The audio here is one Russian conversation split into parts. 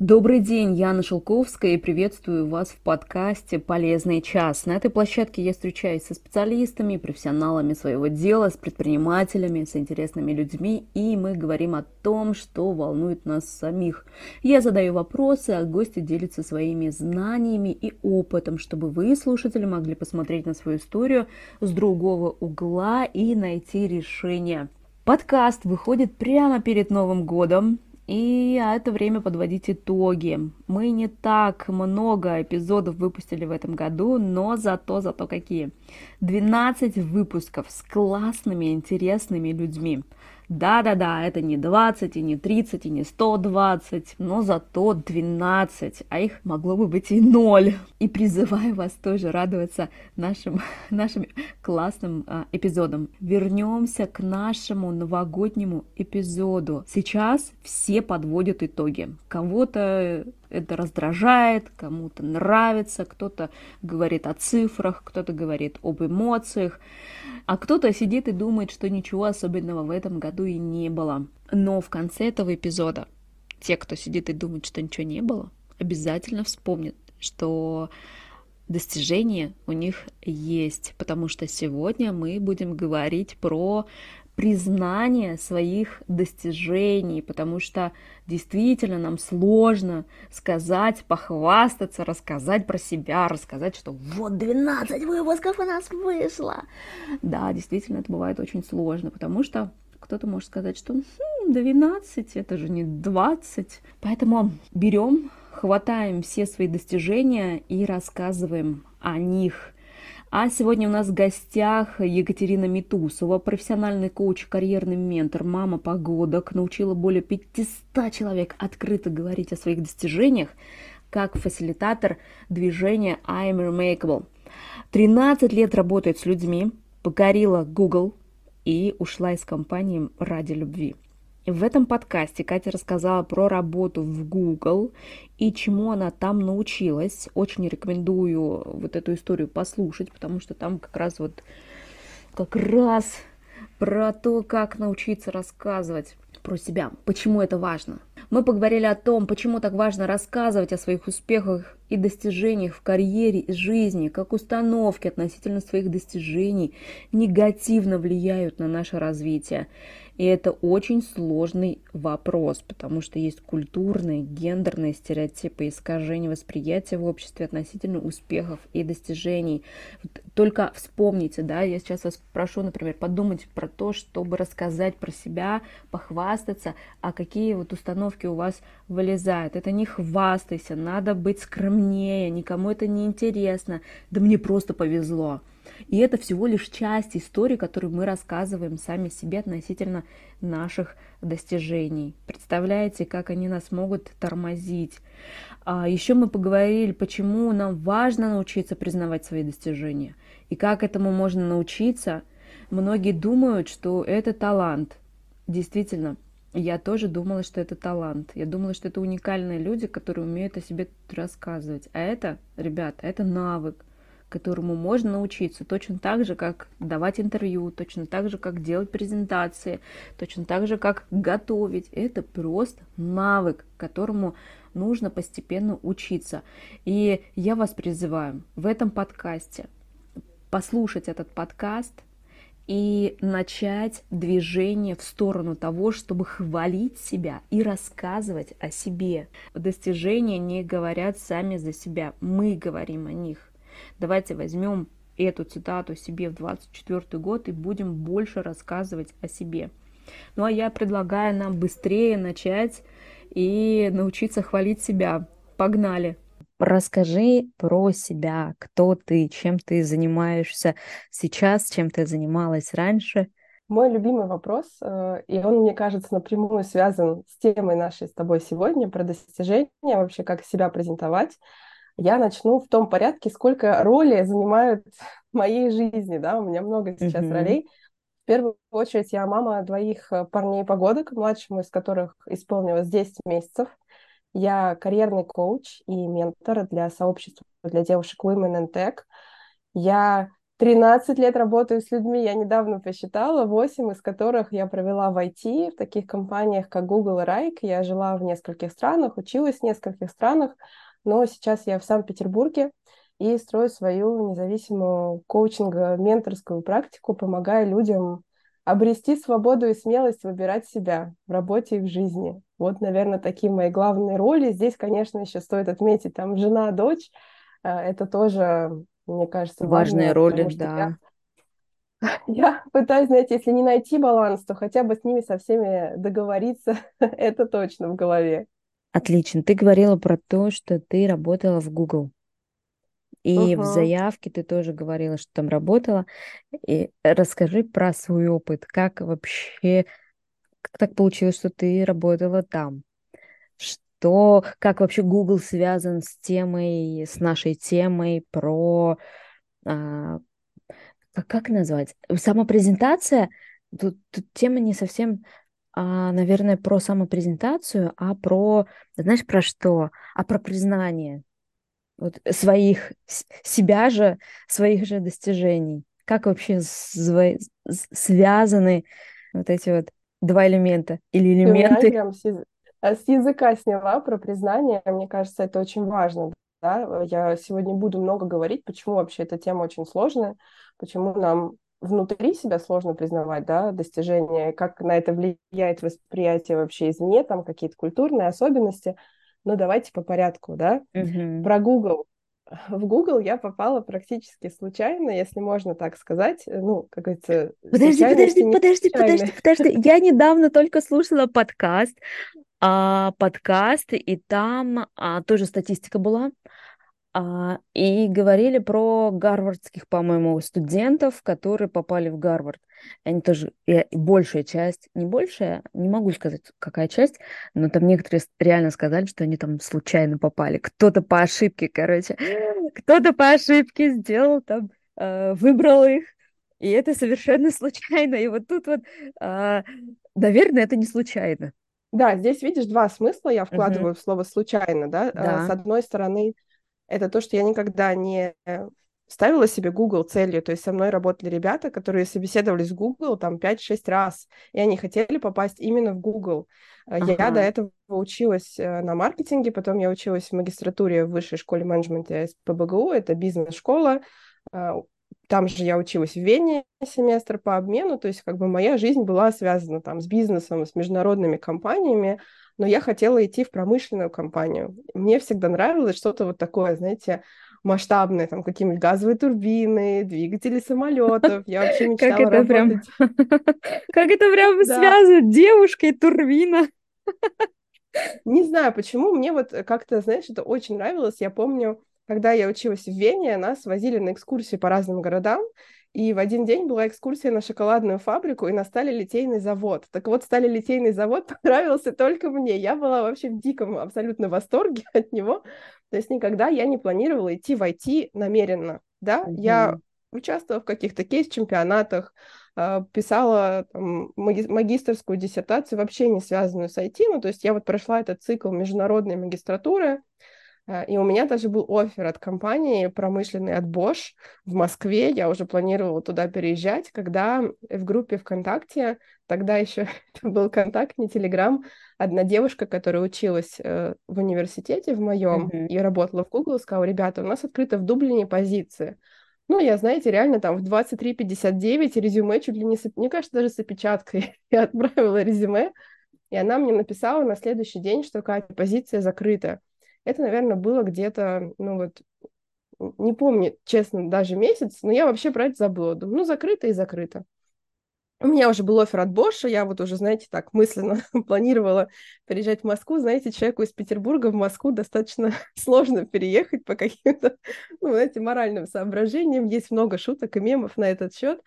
Добрый день, Яна Шелковская, и приветствую вас в подкасте «Полезный час». На этой площадке я встречаюсь со специалистами, профессионалами своего дела, с предпринимателями, с интересными людьми, и мы говорим о том, что волнует нас самих. Я задаю вопросы, а гости делятся своими знаниями и опытом, чтобы вы, слушатели, могли посмотреть на свою историю с другого угла и найти решение. Подкаст выходит прямо перед Новым годом, и а это время подводить итоги. Мы не так много эпизодов выпустили в этом году, но зато, зато какие. 12 выпусков с классными, интересными людьми. Да-да-да, это не 20, и не 30, и не 120, но зато 12, а их могло бы быть и 0. И призываю вас тоже радоваться нашим, нашим классным а, эпизодам. Вернемся к нашему новогоднему эпизоду. Сейчас все подводят итоги. Кого-то это раздражает, кому-то нравится, кто-то говорит о цифрах, кто-то говорит об эмоциях, а кто-то сидит и думает, что ничего особенного в этом году и не было. Но в конце этого эпизода те, кто сидит и думает, что ничего не было, обязательно вспомнят, что достижения у них есть, потому что сегодня мы будем говорить про признание своих достижений, потому что действительно нам сложно сказать, похвастаться, рассказать про себя, рассказать, что вот 12 выпусков у нас вышло. Да, действительно, это бывает очень сложно, потому что кто-то может сказать, что хм, 12, это же не 20. Поэтому берем, хватаем все свои достижения и рассказываем о них – а сегодня у нас в гостях Екатерина Митусова, профессиональный коуч, карьерный ментор, мама погодок, научила более 500 человек открыто говорить о своих достижениях, как фасилитатор движения I'm Remarkable. 13 лет работает с людьми, покорила Google и ушла из компании ради любви. В этом подкасте Катя рассказала про работу в Google и чему она там научилась. Очень рекомендую вот эту историю послушать, потому что там как раз вот как раз про то, как научиться рассказывать про себя, почему это важно. Мы поговорили о том, почему так важно рассказывать о своих успехах и достижениях в карьере и жизни, как установки относительно своих достижений негативно влияют на наше развитие. И это очень сложный вопрос, потому что есть культурные, гендерные стереотипы, искажения восприятия в обществе относительно успехов и достижений. Только вспомните, да, я сейчас вас прошу, например, подумать про то, чтобы рассказать про себя, похвастаться, а какие вот установки у вас вылезают. Это не хвастайся, надо быть скромнее, никому это не интересно, да мне просто повезло. И это всего лишь часть истории, которую мы рассказываем сами себе относительно наших достижений. Представляете, как они нас могут тормозить. А еще мы поговорили, почему нам важно научиться признавать свои достижения. И как этому можно научиться. Многие думают, что это талант. Действительно, я тоже думала, что это талант. Я думала, что это уникальные люди, которые умеют о себе рассказывать. А это, ребята, это навык которому можно научиться точно так же, как давать интервью, точно так же, как делать презентации, точно так же, как готовить. Это просто навык, которому нужно постепенно учиться. И я вас призываю в этом подкасте послушать этот подкаст и начать движение в сторону того, чтобы хвалить себя и рассказывать о себе. Достижения не говорят сами за себя, мы говорим о них. Давайте возьмем эту цитату себе в 24 год и будем больше рассказывать о себе. Ну а я предлагаю нам быстрее начать и научиться хвалить себя. Погнали! Расскажи про себя, кто ты, чем ты занимаешься сейчас, чем ты занималась раньше. Мой любимый вопрос, э, и он, мне кажется, напрямую связан с темой нашей с тобой сегодня, про достижения, вообще как себя презентовать. Я начну в том порядке, сколько роли занимают в моей жизни, да, у меня много сейчас mm-hmm. ролей. В первую очередь я мама двоих э, парней-погодок, младшему из которых исполнилось 10 месяцев. Я карьерный коуч и ментор для сообщества для девушек Women in Tech. Я 13 лет работаю с людьми, я недавно посчитала, 8 из которых я провела в IT, в таких компаниях, как Google и Rike. Я жила в нескольких странах, училась в нескольких странах, но сейчас я в Санкт-Петербурге и строю свою независимую коучинг-менторскую практику, помогая людям обрести свободу и смелость выбирать себя в работе и в жизни. Вот, наверное, такие мои главные роли. Здесь, конечно, еще стоит отметить, там, жена, дочь, э, это тоже мне кажется, важные роли, да. Я, я пытаюсь, знаете, если не найти баланс, то хотя бы с ними со всеми договориться, это точно в голове. Отлично. Ты говорила про то, что ты работала в Google. И угу. в заявке ты тоже говорила, что там работала. И расскажи про свой опыт. Как вообще, как так получилось, что ты работала там? то как вообще Google связан с темой, с нашей темой про а, как назвать? Самопрезентация. Тут, тут тема не совсем, а, наверное, про самопрезентацию, а про, знаешь, про что? А про признание вот, своих, себя же, своих же достижений. Как вообще связаны вот эти вот два элемента или элементы? Э, с языка сняла про признание. Мне кажется, это очень важно. Да? Я сегодня буду много говорить, почему вообще эта тема очень сложная, почему нам внутри себя сложно признавать да, достижения, как на это влияет восприятие вообще извне, там какие-то культурные особенности. Но давайте по порядку, да. Угу. Про Google. В Google я попала практически случайно, если можно так сказать. Ну, как говорится, Подожди, подожди, подожди, подожди, подожди. Я недавно только слушала подкаст а, подкаст, и там а, тоже статистика была. А, и говорили про гарвардских, по-моему, студентов, которые попали в Гарвард. Они тоже, и большая часть, не большая, не могу сказать, какая часть, но там некоторые реально сказали, что они там случайно попали. Кто-то по ошибке, короче, кто-то по ошибке сделал там, э, выбрал их, и это совершенно случайно. И вот тут вот, э, наверное, это не случайно. Да, здесь видишь два смысла я вкладываю uh-huh. в слово случайно, да? Да. С одной стороны, это то, что я никогда не ставила себе Google целью, то есть со мной работали ребята, которые собеседовались в Google там 5-6 раз, и они хотели попасть именно в Google. Uh-huh. Я до этого училась э, на маркетинге, потом я училась в магистратуре в высшей школе менеджмента СПБГУ, это бизнес-школа, там же я училась в Вене семестр по обмену, то есть как бы моя жизнь была связана там с бизнесом, с международными компаниями, но я хотела идти в промышленную компанию. Мне всегда нравилось что-то вот такое, знаете, масштабное, там какие-нибудь газовые турбины, двигатели самолетов. Я вообще мечтала как это работать. Прям... Как это прям связывает девушка и турбина. Не знаю, почему, мне вот как-то, знаешь, это очень нравилось. Я помню, когда я училась в Вене, нас возили на экскурсии по разным городам, и в один день была экскурсия на шоколадную фабрику и на сталелитейный завод. Так вот, сталелитейный завод понравился только мне. Я была вообще в диком абсолютно восторге от него. То есть никогда я не планировала идти в IT намеренно. Да, mm-hmm. я участвовала в каких-то кейс-чемпионатах, а, писала там, маги- магистрскую диссертацию, вообще не связанную с IT. Ну, то есть я вот прошла этот цикл международной магистратуры, и у меня даже был офер от компании промышленный от Bosch в Москве. Я уже планировала туда переезжать, когда в группе ВКонтакте, тогда еще это был контакт, не Телеграм, одна девушка, которая училась э, в университете в моем mm-hmm. и работала в Google, сказала, ребята, у нас открыто в Дублине позиции. Ну, я, знаете, реально там в 23.59 резюме чуть ли не, с, мне кажется, даже с опечаткой я отправила резюме, и она мне написала на следующий день, что, Катя, позиция закрыта. Это, наверное, было где-то, ну вот, не помню, честно, даже месяц, но я вообще про это забыла. Думаю, ну, закрыто и закрыто. У меня уже был офер от Боша, я вот уже, знаете, так мысленно планировала переезжать в Москву. Знаете, человеку из Петербурга в Москву достаточно сложно переехать по каким-то, ну, знаете, моральным соображениям. Есть много шуток и мемов на этот счет.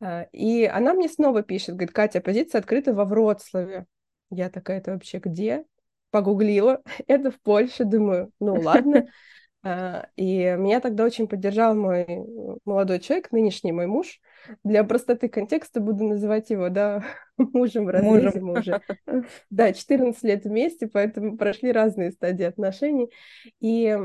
А, и она мне снова пишет, говорит, Катя, позиция открыта во Вроцлаве. Я такая, это вообще где? Погуглила, это в Польше, думаю, ну ладно. А, и меня тогда очень поддержал мой молодой человек, нынешний мой муж. Для простоты контекста буду называть его, да, мужем в разрезе мы уже. Да, 14 лет вместе, поэтому прошли разные стадии отношений. И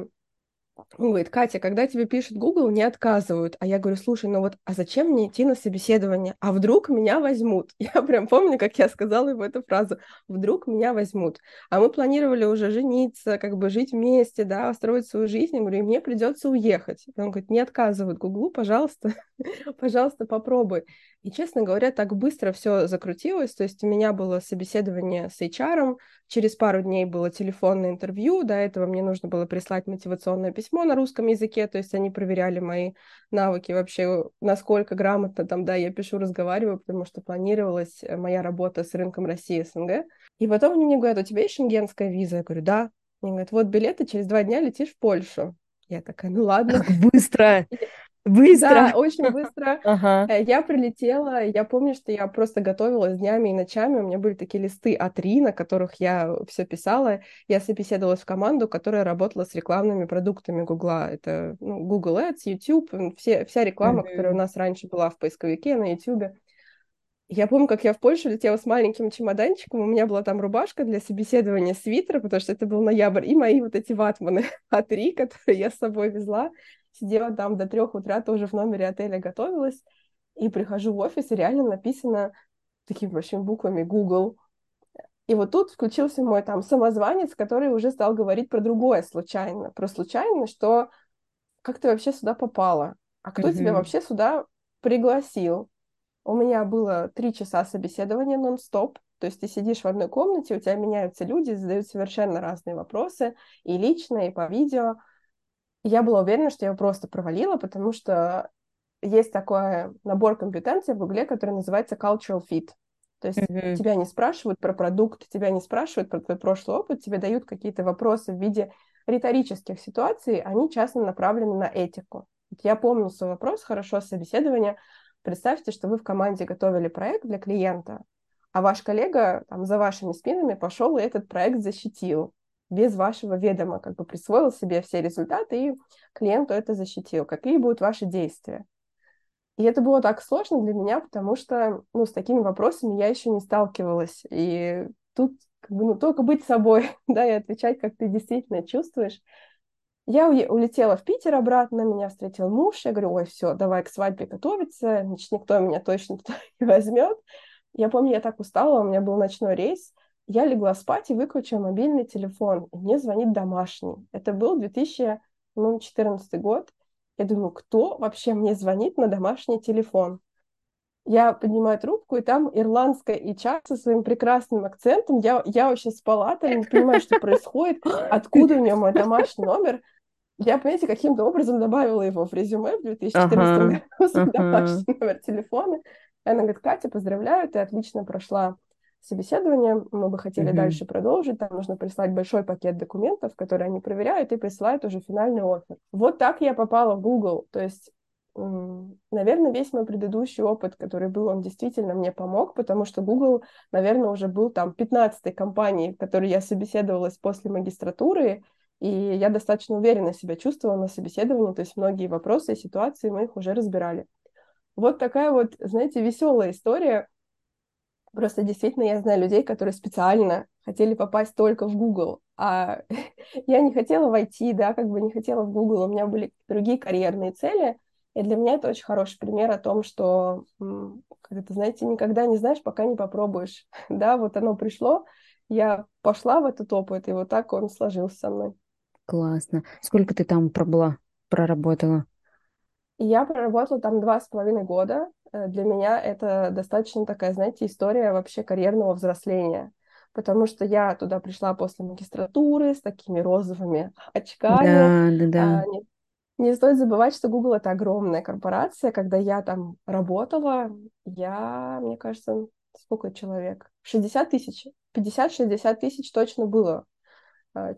Он говорит, Катя, когда тебе пишет Google, не отказывают. А я говорю, слушай, ну вот, а зачем мне идти на собеседование? А вдруг меня возьмут? Я прям помню, как я сказала ему эту фразу. Вдруг меня возьмут. А мы планировали уже жениться, как бы жить вместе, да, строить свою жизнь. Я говорю, и мне придется уехать. Он говорит, не отказывают Гуглу, пожалуйста, пожалуйста, попробуй. И, честно говоря, так быстро все закрутилось. То есть у меня было собеседование с HR, через пару дней было телефонное интервью, до этого мне нужно было прислать мотивационное письмо на русском языке, то есть они проверяли мои навыки вообще, насколько грамотно там, да, я пишу, разговариваю, потому что планировалась э, моя работа с рынком России СНГ. И потом они мне говорят, у тебя есть шенгенская виза? Я говорю, да. Они говорят, вот билеты, через два дня летишь в Польшу. Я такая, ну ладно. Как быстро! Быстро. Да, очень быстро. Ага. Э, я прилетела, я помню, что я просто готовилась днями и ночами. У меня были такие листы А3, на которых я все писала. Я собеседовалась в команду, которая работала с рекламными продуктами Гугла. Это ну, Google Ads, YouTube, все, вся реклама, mm-hmm. которая у нас раньше была в поисковике на YouTube. Я помню, как я в Польшу летела с маленьким чемоданчиком, у меня была там рубашка для собеседования свитера, потому что это был ноябрь, и мои вот эти ватманы А3, которые я с собой везла сидела там до трех утра тоже в номере отеля готовилась, и прихожу в офис, и реально написано такими большими буквами Google. И вот тут включился мой там самозванец, который уже стал говорить про другое случайно, про случайно, что как ты вообще сюда попала, а кто mm-hmm. тебя вообще сюда пригласил. У меня было три часа собеседования нон-стоп, то есть ты сидишь в одной комнате, у тебя меняются люди, задают совершенно разные вопросы, и лично, и по видео я была уверена, что я его просто провалила, потому что есть такой набор компетенций в Гугле, который называется cultural fit. То есть mm-hmm. тебя не спрашивают про продукт, тебя не спрашивают про твой прошлый опыт, тебе дают какие-то вопросы в виде риторических ситуаций, они часто направлены на этику. Я помню свой вопрос, хорошо, собеседование. Представьте, что вы в команде готовили проект для клиента, а ваш коллега там, за вашими спинами пошел и этот проект защитил без вашего ведома, как бы присвоил себе все результаты и клиенту это защитил. Какие будут ваши действия? И это было так сложно для меня, потому что ну, с такими вопросами я еще не сталкивалась. И тут как бы, ну, только быть собой, да, и отвечать, как ты действительно чувствуешь. Я улетела в Питер обратно, меня встретил муж, я говорю, ой, все, давай к свадьбе готовиться, значит, никто меня точно не возьмет. Я помню, я так устала, у меня был ночной рейс, я легла спать и выключила мобильный телефон. И мне звонит домашний. Это был 2014 год. Я думаю, кто вообще мне звонит на домашний телефон? Я поднимаю трубку, и там ирландская HR со своим прекрасным акцентом. Я, я вообще спала, там не понимаю, что происходит, откуда у нее мой домашний номер. Я, понимаете, каким-то образом добавила его в резюме в 2014 ага, году, ага. домашний номер телефона. И она говорит, Катя, поздравляю, ты отлично прошла собеседование, мы бы хотели mm-hmm. дальше продолжить, там нужно прислать большой пакет документов, которые они проверяют, и присылают уже финальный офер. Вот так я попала в Google, то есть Наверное, весь мой предыдущий опыт, который был, он действительно мне помог, потому что Google, наверное, уже был там 15-й компанией, в которой я собеседовалась после магистратуры, и я достаточно уверенно себя чувствовала на собеседовании, то есть многие вопросы и ситуации мы их уже разбирали. Вот такая вот, знаете, веселая история, Просто действительно я знаю людей, которые специально хотели попасть только в Google, а я не хотела войти, да, как бы не хотела в Google, у меня были другие карьерные цели, и для меня это очень хороший пример о том, что, как это, знаете, никогда не знаешь, пока не попробуешь. да, вот оно пришло, я пошла в этот опыт, и вот так он сложился со мной. Классно. Сколько ты там пробыла, проработала? Я проработала там два с половиной года. Э, для меня это достаточно такая, знаете, история вообще карьерного взросления. Потому что я туда пришла после магистратуры с такими розовыми очками. Да, да, да. А, не, не стоит забывать, что Google это огромная корпорация. Когда я там работала, я, мне кажется, сколько человек? 60 тысяч. 50-60 тысяч точно было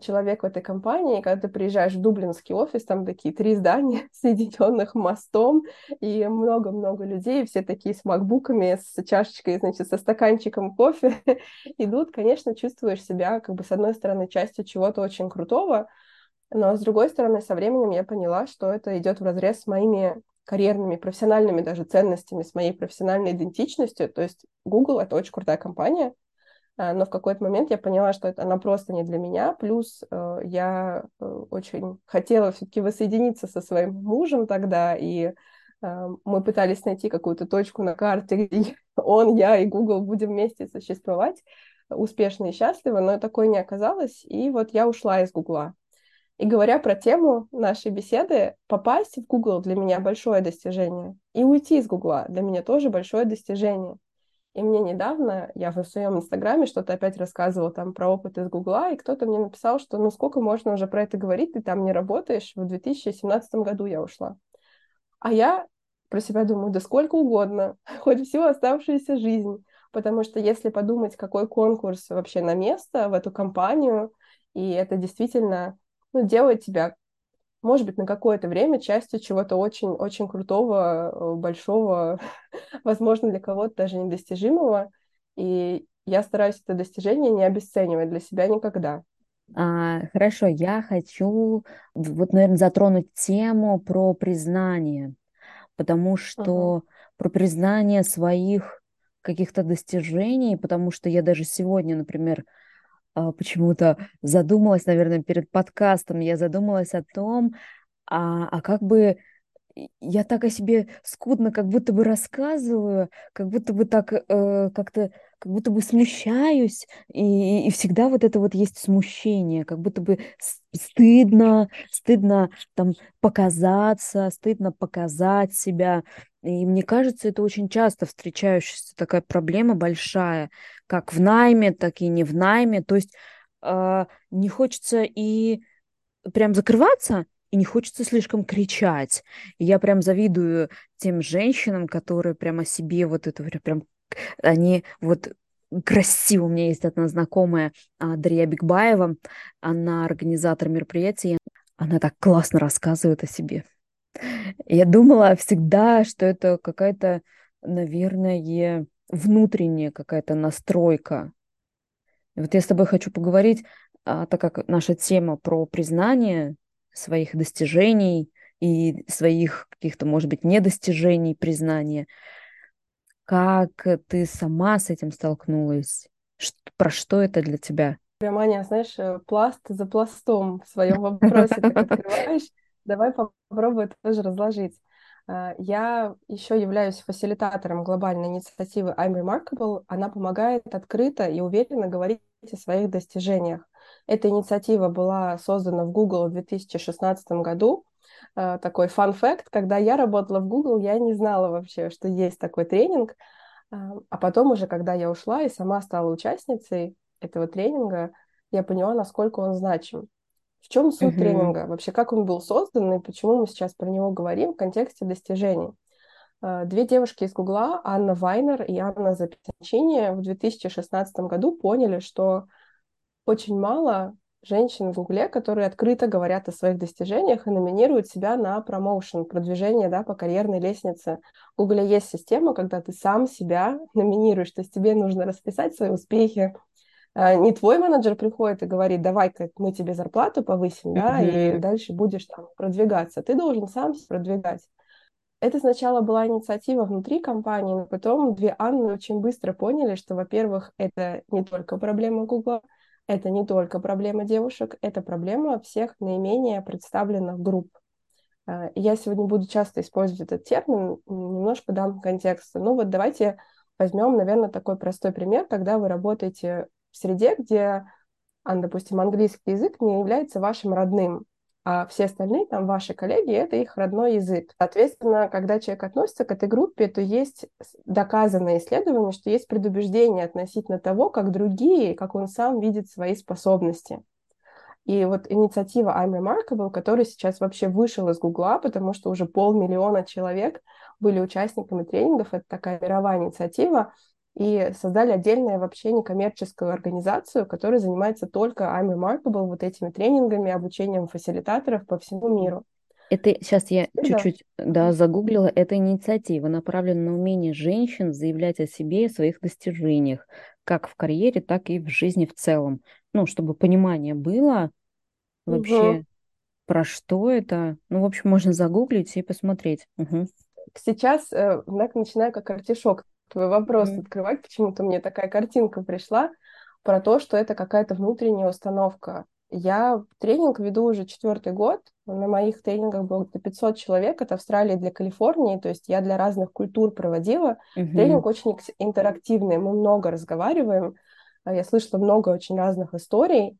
человек в этой компании, когда ты приезжаешь в дублинский офис, там такие три здания, соединенных мостом, и много-много людей, все такие с макбуками, с чашечкой, значит, со стаканчиком кофе идут, конечно, чувствуешь себя, как бы, с одной стороны, частью чего-то очень крутого, но, с другой стороны, со временем я поняла, что это идет в разрез с моими карьерными, профессиональными даже ценностями, с моей профессиональной идентичностью. То есть Google — это очень крутая компания, Э, но в какой-то момент я поняла, что это она просто не для меня. Плюс э, я э, очень хотела все-таки воссоединиться со своим мужем тогда, и мы пытались найти какую-то точку на карте, где он, я и Google будем вместе существовать успешно и счастливо, но такое не оказалось, и вот я ушла из Гугла. И говоря про тему нашей беседы, попасть в Google для меня большое достижение, и уйти из Гугла для меня тоже большое достижение. И мне недавно, я в своем инстаграме что-то опять рассказывала там про опыт из Гугла, и кто-то мне написал, что ну сколько можно уже про это говорить, ты там не работаешь, в 2017 году я ушла. А я про себя думаю, да сколько угодно, хоть всю оставшуюся жизнь. Потому что если подумать, какой конкурс вообще на место в эту компанию, и это действительно ну, делает тебя может быть, на какое-то время частью чего-то очень-очень крутого, э, большого, возможно, для кого-то даже недостижимого. И я стараюсь это достижение не обесценивать для себя никогда. А, хорошо, я хочу вот, наверное, затронуть тему про признание, потому что uh-huh. про признание своих каких-то достижений, потому что я даже сегодня, например, почему-то задумалась, наверное, перед подкастом, я задумалась о том, а, а как бы я так о себе скудно как будто бы рассказываю, как будто бы так э, как-то как будто бы смущаюсь, и, и всегда вот это вот есть смущение, как будто бы стыдно, стыдно там показаться, стыдно показать себя. И мне кажется, это очень часто встречающаяся такая проблема большая, как в найме, так и не в найме. То есть э, не хочется и прям закрываться, и не хочется слишком кричать. И я прям завидую тем женщинам, которые прямо себе вот это прям они вот красиво. У меня есть одна знакомая, Дарья Бигбаева, она организатор мероприятий, она так классно рассказывает о себе. Я думала всегда, что это какая-то, наверное, внутренняя какая-то настройка. И вот я с тобой хочу поговорить, а, так как наша тема про признание своих достижений и своих каких-то, может быть, недостижений, признания – как ты сама с этим столкнулась? Что, про что это для тебя? Прям, Аня, знаешь, э, пласт за пластом в своем вопросе так открываешь. Давай попробую тоже разложить. А, я еще являюсь фасилитатором глобальной инициативы I'm Remarkable. Она помогает открыто и уверенно говорить о своих достижениях. Эта инициатива была создана в Google в 2016 году Э, такой fact, когда я работала в Google, я не знала вообще, что есть такой тренинг, э, а потом уже, когда я ушла и сама стала участницей этого тренинга, я поняла, насколько он значим. В чем суть uh-huh. тренинга? Вообще, как он был создан и почему мы сейчас про него говорим в контексте достижений? Э, две девушки из Гугла, Анна Вайнер и Анна Запятачини, в 2016 году поняли, что очень мало женщин в Гугле, которые открыто говорят о своих достижениях и номинируют себя на промоушен, продвижение да, по карьерной лестнице. В Гугле есть система, когда ты сам себя номинируешь, то есть тебе нужно расписать свои успехи. А, не твой менеджер приходит и говорит, давай-ка мы тебе зарплату повысим, да, и дальше будешь там продвигаться. Ты должен сам продвигать. Это сначала была инициатива внутри компании, но потом две Анны очень быстро поняли, что, во-первых, это не только проблема Гугла, это не только проблема девушек, это проблема всех наименее представленных групп. А, я сегодня буду часто использовать этот термин, немножко дам контекста. Ну вот давайте возьмем, наверное, такой простой пример, когда вы работаете в среде, где, допустим, английский язык не является вашим родным а все остальные, там, ваши коллеги, это их родной язык. Соответственно, когда человек относится к этой группе, то есть доказанное исследование, что есть предубеждение относительно того, как другие, как он сам видит свои способности. И вот инициатива I'm Remarkable, которая сейчас вообще вышел из Гугла, потому что уже полмиллиона человек были участниками тренингов, это такая мировая инициатива, и создали отдельную вообще некоммерческую организацию, которая занимается только I'm Remarkable, вот этими тренингами, обучением фасилитаторов по всему миру. Это сейчас я чуть-чуть да. да, загуглила. Это инициатива направлена на умение женщин заявлять о себе и своих достижениях, как в карьере, так и в жизни в целом. Ну, чтобы понимание было вообще, угу. про что это. Ну, в общем, можно загуглить и посмотреть. Угу. Сейчас э, начинаю как артишок твой вопрос mm-hmm. открывать, почему-то мне такая картинка пришла. про то, что это какая-то внутренняя установка. Я тренинг веду уже четвертый год. На моих тренингах было 500 человек от Австралии для Калифорнии. То есть я для разных культур проводила. Угу. Тренинг очень интерактивный. Мы много разговариваем. А я слышала много очень разных историй.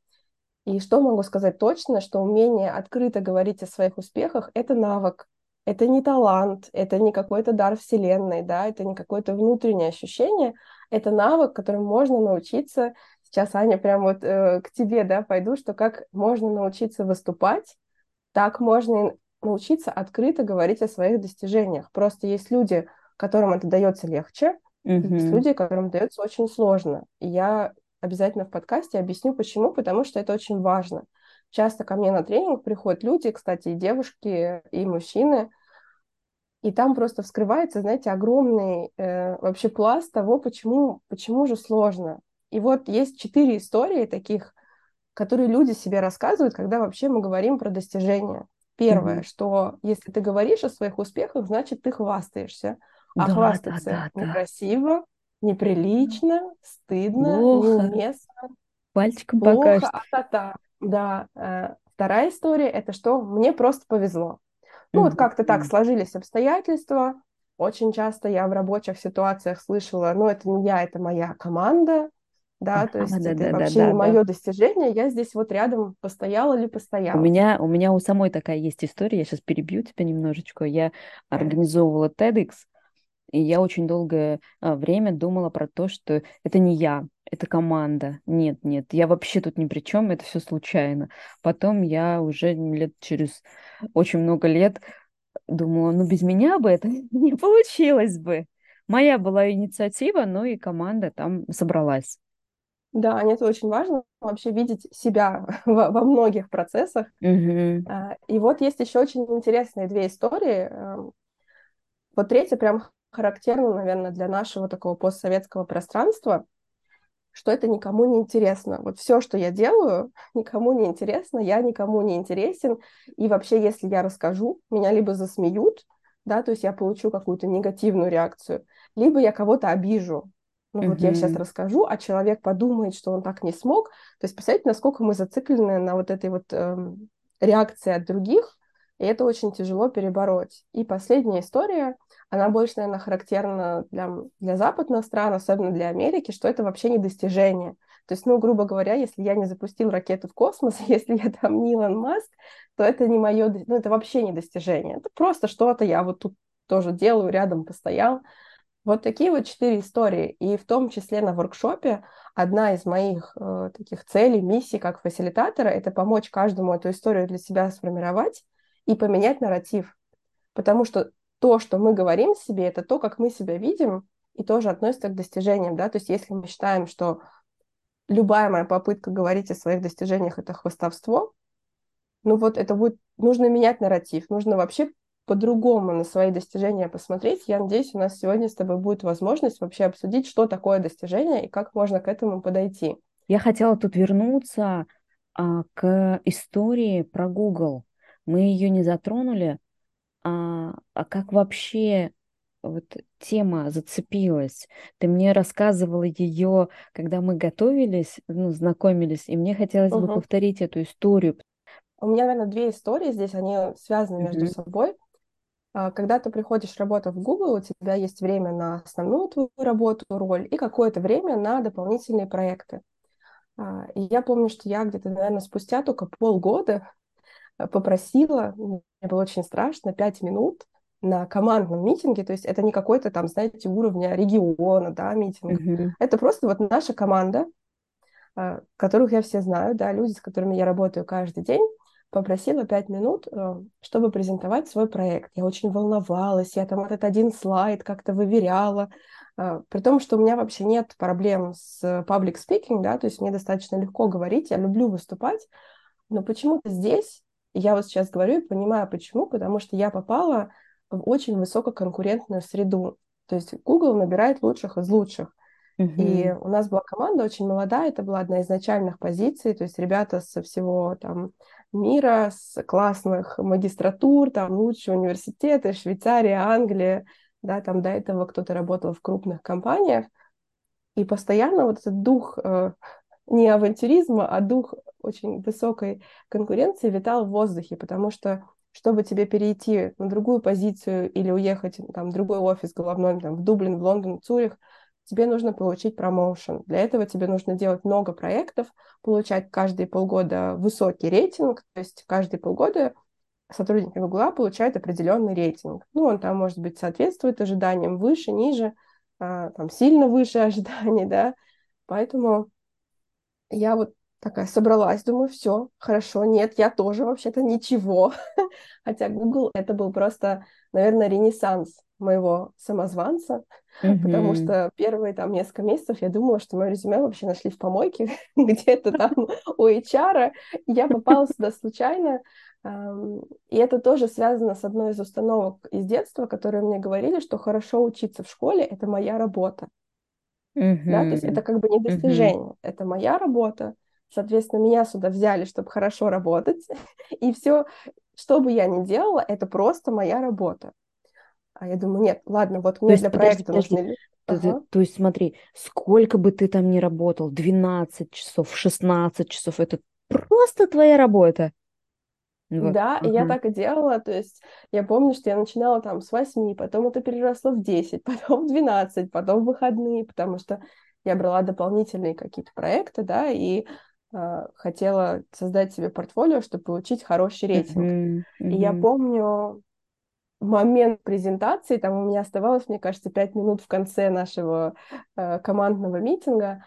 И что могу сказать точно, что умение открыто говорить о своих успехах – это навык, это не талант, это не какой-то дар вселенной, да, это не какое-то внутреннее ощущение, это навык, которым можно научиться. Сейчас, Аня, прям вот э, к тебе, да, пойду, что как можно научиться выступать, так можно научиться открыто говорить о своих достижениях. Просто есть люди, которым это дается легче, mm-hmm. есть люди, которым дается очень сложно. И я обязательно в подкасте объясню, почему, потому что это очень важно. Часто ко мне на тренинг приходят люди, кстати, и девушки, и мужчины, и там просто вскрывается, знаете, огромный э, вообще пласт того, почему, почему же сложно. И вот есть четыре истории таких, которые люди себе рассказывают, когда вообще мы говорим про достижения. Первое, mm-hmm. что если ты говоришь о своих успехах, значит, ты хвастаешься. А да, хвастаться да, да, некрасиво, неприлично, стыдно, плохо. неуместно. Пальчиком плохо, покажешь. А-та-та. Да. Э, вторая история – это что мне просто повезло. Ну вот как-то так сложились обстоятельства. Очень часто я в рабочих ситуациях слышала, ну это не я, это моя команда, да, то есть да, это да, вообще да, не да, мое да. достижение, я здесь вот рядом постояла или постояла. У меня, у меня у самой такая есть история, я сейчас перебью тебя немножечко. Я организовывала TEDx, и я очень долгое а, время думала про то, что это не я, это команда. Нет, нет, я вообще тут ни при чем, это все случайно. Потом я уже лет через очень много лет думала, ну без меня бы это не получилось бы. Моя была инициатива, но и команда там собралась. Да, это очень важно вообще видеть себя во, во многих процессах. Угу. И вот есть еще очень интересные две истории. Эм, вот третья прям характерно, наверное, для нашего такого постсоветского пространства, что это никому не интересно. Вот все, что я делаю, никому не интересно, я никому не интересен. И вообще, если я расскажу, меня либо засмеют, да, то есть я получу какую-то негативную реакцию, либо я кого-то обижу. Ну mm-hmm. вот я сейчас расскажу, а человек подумает, что он так не смог. То есть представьте, насколько мы зациклены на вот этой вот эм, реакции от других, и это очень тяжело перебороть. И последняя история, она больше, наверное, характерна для, для западных стран, особенно для Америки, что это вообще не достижение. То есть, ну, грубо говоря, если я не запустил ракету в космос, если я там не Илон Маск, то это не мое, ну, это вообще не достижение. Это просто что-то я вот тут тоже делаю, рядом постоял. Вот такие вот четыре истории. И в том числе на воркшопе одна из моих э, таких целей, миссий как фасилитатора, это помочь каждому эту историю для себя сформировать и поменять нарратив. Потому что то, что мы говорим себе, это то, как мы себя видим, и тоже относится к достижениям, да, то есть если мы считаем, что любая моя попытка говорить о своих достижениях – это хвостовство, ну вот это будет, нужно менять нарратив, нужно вообще по-другому на свои достижения посмотреть. Я надеюсь, у нас сегодня с тобой будет возможность вообще обсудить, что такое достижение и как можно к этому подойти. Я хотела тут вернуться а, к истории про Google. Мы ее не затронули, а, а как вообще вот тема зацепилась. Ты мне рассказывала ее, когда мы готовились, ну, знакомились, и мне хотелось угу. бы повторить эту историю. У меня, наверное, две истории здесь, они связаны угу. между собой. А, когда ты приходишь работать в Google, у тебя есть время на основную твою работу, роль, и какое-то время на дополнительные проекты. А, и я помню, что я где-то, наверное, спустя только полгода попросила, мне было очень страшно, пять минут на командном митинге, то есть это не какой-то там, знаете, уровня региона, да, митинг. Mm-hmm. Это просто вот наша команда, а, которых я все знаю, да, люди, с которыми я работаю каждый день, попросила пять минут, э, чтобы презентовать свой проект. Я очень волновалась, я там этот один слайд как-то выверяла, а, при том, что у меня вообще нет проблем с public speaking, да, то есть мне достаточно легко говорить, я люблю выступать, но почему-то здесь я вот сейчас говорю и понимаю, почему, потому что я попала в очень высококонкурентную среду. То есть Google набирает лучших из лучших. Uh-huh. И у нас была команда очень молодая, это была одна из начальных позиций, то есть ребята со всего там мира, с классных магистратур, там лучшие университеты, Швейцария, Англия, да, там до этого кто-то работал в крупных компаниях, и постоянно вот этот дух э, не авантюризма, а дух очень высокой конкуренции витал в воздухе, потому что чтобы тебе перейти на другую позицию или уехать там, в другой офис головной, там, в Дублин, в Лондон, в Цюрих, тебе нужно получить промоушен. Для этого тебе нужно делать много проектов, получать каждые полгода высокий рейтинг, то есть каждые полгода сотрудники Гугла получают определенный рейтинг. Ну, он там, может быть, соответствует ожиданиям выше, ниже, а, там сильно выше ожиданий, да. Поэтому я вот такая собралась, думаю, все, хорошо, нет, я тоже вообще-то ничего. Хотя Google это был просто, наверное, ренессанс моего самозванца, mm-hmm. потому что первые там несколько месяцев я думала, что мое резюме вообще нашли в помойке где-то там у HR. Я попала сюда случайно, и это тоже связано с одной из установок из детства, которые мне говорили, что хорошо учиться в школе — это моя работа. Mm-hmm. Да, то есть это как бы не достижение, mm-hmm. это моя работа. Соответственно, меня сюда взяли, чтобы хорошо работать. И все, что бы я ни делала, это просто моя работа. А я думаю, нет, ладно, вот мне для проекта подожди, нужны... То, ага. то есть смотри, сколько бы ты там ни работал, 12 часов, 16 часов, это просто твоя работа. Вот. Да, и я так и делала, то есть я помню, что я начинала там с 8, потом это переросло в 10, потом в 12, потом в выходные, потому что я брала дополнительные какие-то проекты, да, и э, хотела создать себе портфолио, чтобы получить хороший рейтинг. Uh-huh. И я помню момент презентации, там у меня оставалось, мне кажется, 5 минут в конце нашего э, командного митинга,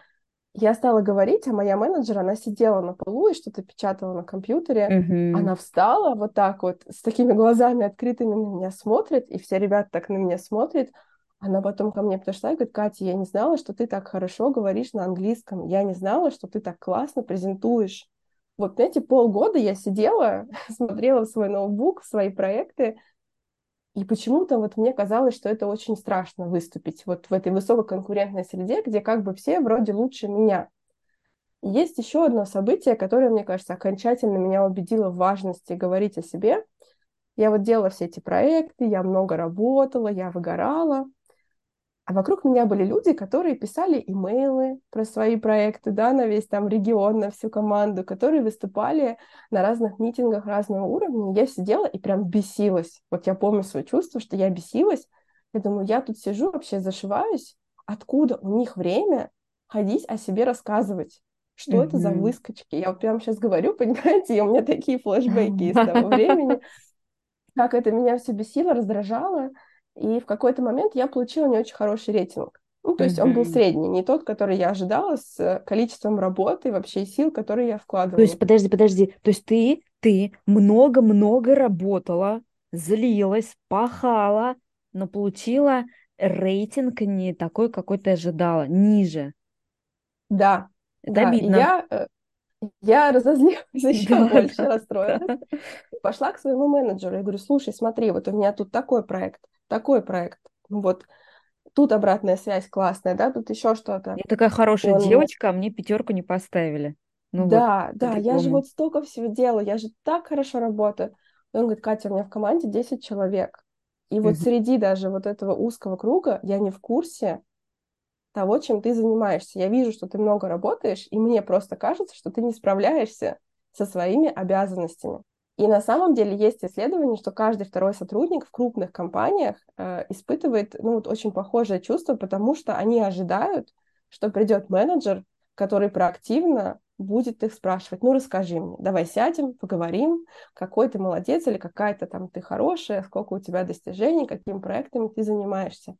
я стала говорить, а моя менеджер, она сидела на полу и что-то печатала на компьютере. Mm-hmm. Она встала вот так вот, с такими глазами открытыми на меня смотрит, и все ребята так на меня смотрят. Она потом ко мне подошла и говорит, Катя, я не знала, что ты так хорошо говоришь на английском. Я не знала, что ты так классно презентуешь. Вот, знаете, полгода я сидела, смотрела в свой ноутбук, в свои проекты, и почему-то вот мне казалось, что это очень страшно выступить вот в этой высококонкурентной среде, где как бы все вроде лучше меня. Есть еще одно событие, которое, мне кажется, окончательно меня убедило в важности говорить о себе. Я вот делала все эти проекты, я много работала, я выгорала, а вокруг меня были люди, которые писали имейлы про свои проекты, да, на весь там регион, на всю команду, которые выступали на разных митингах разного уровня. Я сидела и прям бесилась. Вот я помню свое чувство, что я бесилась. Я думаю, я тут сижу, вообще зашиваюсь. Откуда у них время ходить о себе рассказывать? Что mm-hmm. это за выскочки? Я вот прямо сейчас говорю, понимаете, у меня такие флешбеки из того времени. Как это меня все бесило, раздражало. И в какой-то момент я получила не очень хороший рейтинг. Ну, то есть mm-hmm. он был средний, не тот, который я ожидала с количеством работы и вообще сил, которые я вкладывала. То есть, подожди, подожди, то есть ты, ты много-много работала, злилась, пахала, но получила рейтинг не такой, какой ты ожидала, ниже. Да, Это да. обидно. Я, э, я разозлилась еще да, больше, да, расстроилась. Да. Пошла к своему менеджеру и говорю, слушай, смотри, вот у меня тут такой проект, такой проект. Ну вот тут обратная связь классная, да, тут еще что-то. Я такая хорошая Он... девочка, а мне пятерку не поставили. Ну, да, вот, да, я же вот столько всего делала, я же так хорошо работаю. И он говорит, Катя, у меня в команде 10 человек. И вот среди даже вот этого узкого круга я не в курсе того, чем ты занимаешься. Я вижу, что ты много работаешь, и мне просто кажется, что ты не справляешься со своими обязанностями. И на самом деле есть исследование, что каждый второй сотрудник в крупных компаниях э, испытывает ну, вот очень похожее чувство, потому что они ожидают, что придет менеджер, который проактивно будет их спрашивать, ну расскажи мне, давай сядем, поговорим, какой ты молодец или какая-то там ты хорошая, сколько у тебя достижений, какими проектами ты занимаешься.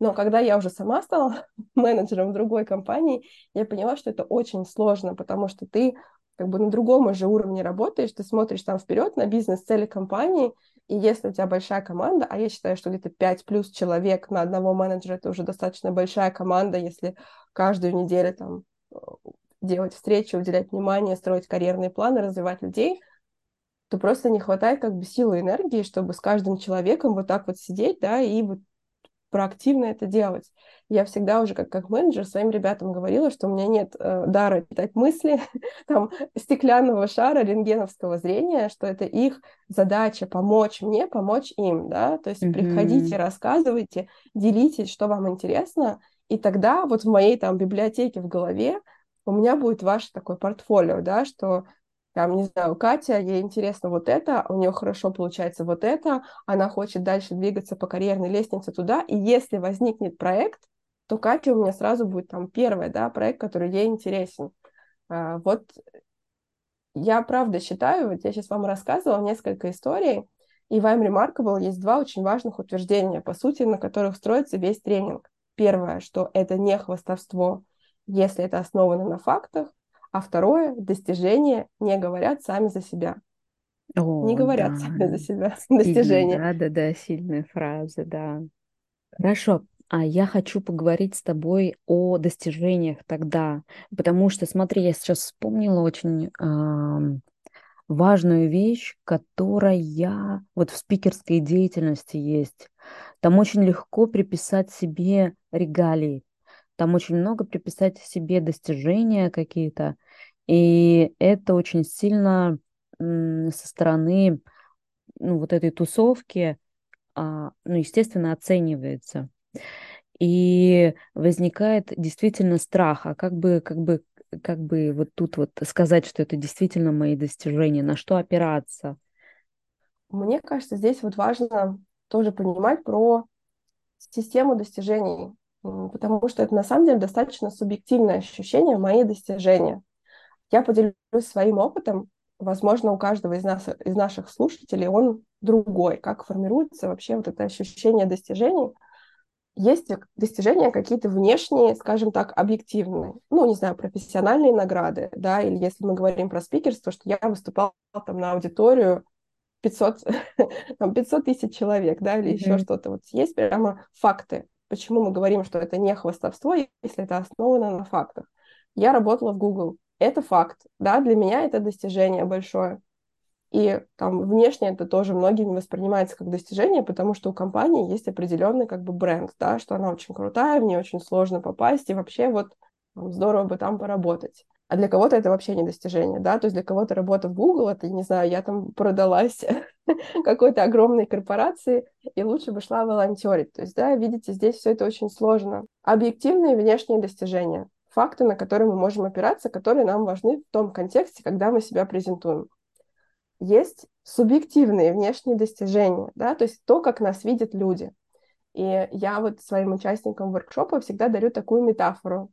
Но когда я уже сама стала менеджером в другой компании, я поняла, что это очень сложно, потому что ты как бы на другом уже уровне работаешь, ты смотришь там вперед на бизнес-цели компании, и если у тебя большая команда, а я считаю, что где-то 5 плюс человек на одного менеджера, это уже достаточно большая команда, если каждую неделю там делать встречи, уделять внимание, строить карьерные планы, развивать людей, то просто не хватает как бы силы и энергии, чтобы с каждым человеком вот так вот сидеть, да, и вот проактивно это делать. Я всегда уже как, как менеджер своим ребятам говорила, что у меня нет э, дара читать мысли, там, стеклянного шара, рентгеновского зрения, что это их задача помочь мне, помочь им, да, то есть mm-hmm. приходите, рассказывайте, делитесь, что вам интересно, и тогда вот в моей там библиотеке в голове у меня будет ваше такое портфолио, да, что там, не знаю, Катя, ей интересно вот это, у нее хорошо получается вот это, она хочет дальше двигаться по карьерной лестнице туда, и если возникнет проект, то Катя у меня сразу будет там первый, да, проект, который ей интересен. А, вот я правда считаю, вот я сейчас вам рассказывала несколько историй, и в I'm Remarkable есть два очень важных утверждения, по сути, на которых строится весь тренинг. Первое, что это не хвастовство, если это основано на фактах, а второе, достижения не говорят сами за себя. О, не говорят да. сами за себя. Сильная, достижения. Да, да, да, сильная фраза, да. Хорошо, а я хочу поговорить с тобой о достижениях тогда, потому что, смотри, я сейчас вспомнила очень э, важную вещь, которая вот в спикерской деятельности есть. Там очень легко приписать себе регалии, там очень много приписать себе достижения какие-то, и это очень сильно со стороны ну, вот этой тусовки, а, ну, естественно, оценивается. И возникает действительно страх, а как бы, как бы, как бы вот тут вот сказать, что это действительно мои достижения, на что опираться? Мне кажется, здесь вот важно тоже понимать про систему достижений потому что это на самом деле достаточно субъективное ощущение мои достижения. Я поделюсь своим опытом, возможно, у каждого из нас, из наших слушателей он другой, как формируется вообще вот это ощущение достижений. Есть достижения какие-то внешние, скажем так, объективные, ну, не знаю, профессиональные награды, да, или если мы говорим про спикерство, что я выступал там на аудиторию 500, там, 500 тысяч человек, да, или mm-hmm. еще что-то. Вот есть прямо факты, Почему мы говорим, что это не хвастовство, если это основано на фактах? Я работала в Google. Это факт, да, для меня это достижение большое. И там внешне это тоже многими воспринимается как достижение, потому что у компании есть определенный как бы бренд, да, что она очень крутая, в нее очень сложно попасть, и вообще вот здорово бы там поработать. А для кого-то это вообще не достижение, да, то есть для кого-то работа в Google, это, не знаю, я там продалась какой-то огромной корпорации, и лучше бы шла волонтерить. То есть, да, видите, здесь все это очень сложно. Объективные внешние достижения, факты, на которые мы можем опираться, которые нам важны в том контексте, когда мы себя презентуем. Есть субъективные внешние достижения, да, то есть то, как нас видят люди. И я вот своим участникам воркшопа всегда дарю такую метафору.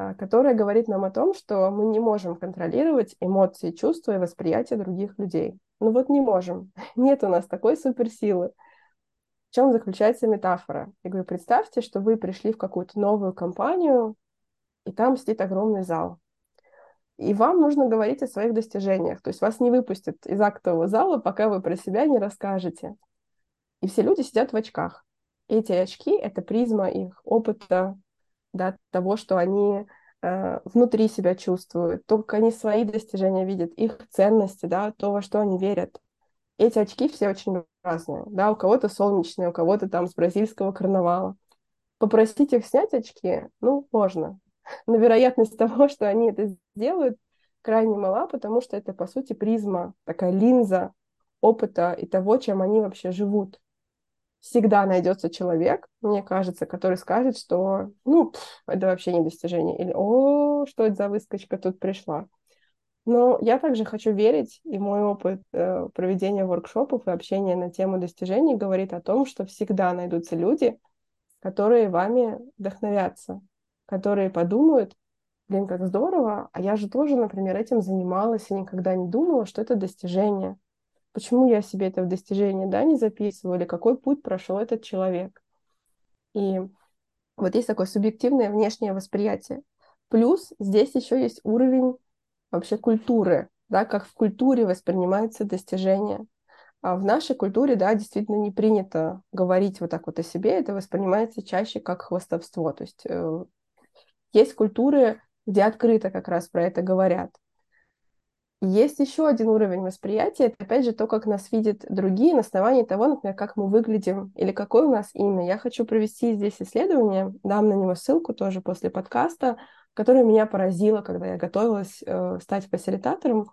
А, которая говорит нам о том, что мы не можем контролировать эмоции, чувства и восприятие других людей. Ну вот не можем. Нет у нас такой суперсилы. В чем заключается метафора? Я говорю, представьте, что вы пришли в какую-то новую компанию, и там сидит огромный зал. И вам нужно говорить о своих достижениях. То есть вас не выпустят из актового зала, пока вы про себя не расскажете. И все люди сидят в очках. Эти очки — это призма их опыта, да, того, что они э, внутри себя чувствуют, то, как они свои достижения видят, их ценности, да, то, во что они верят. Эти очки все очень разные, да, у кого-то солнечные, у кого-то там с бразильского карнавала. Попросить их снять очки, ну, можно. Но вероятность того, что они это сделают, крайне мала, потому что это, по сути, призма, такая линза опыта и того, чем они вообще живут всегда найдется человек, мне кажется, который скажет, что, ну, это вообще не достижение, или, о, что это за выскочка тут пришла. Но я также хочу верить, и мой опыт э, проведения воркшопов и общения на тему достижений говорит о том, что всегда найдутся люди, которые вами вдохновятся, которые подумают, блин, как здорово, а я же тоже, например, этим занималась и никогда не думала, что это достижение почему я себе это в достижение да, не записываю, или какой путь прошел этот человек. И вот есть такое субъективное внешнее восприятие. Плюс здесь еще есть уровень вообще культуры, да, как в культуре воспринимается достижение. А в нашей культуре, да, действительно не принято говорить вот так вот о себе, это воспринимается чаще как хвастовство. То есть э, есть культуры, где открыто как раз про это говорят. Есть еще один уровень восприятия, это опять же то, как нас видят другие на основании того, например, как мы выглядим или какое у нас имя. Я хочу провести здесь исследование, дам на него ссылку тоже после подкаста, которое меня поразило, когда я готовилась э, стать фасилитатором.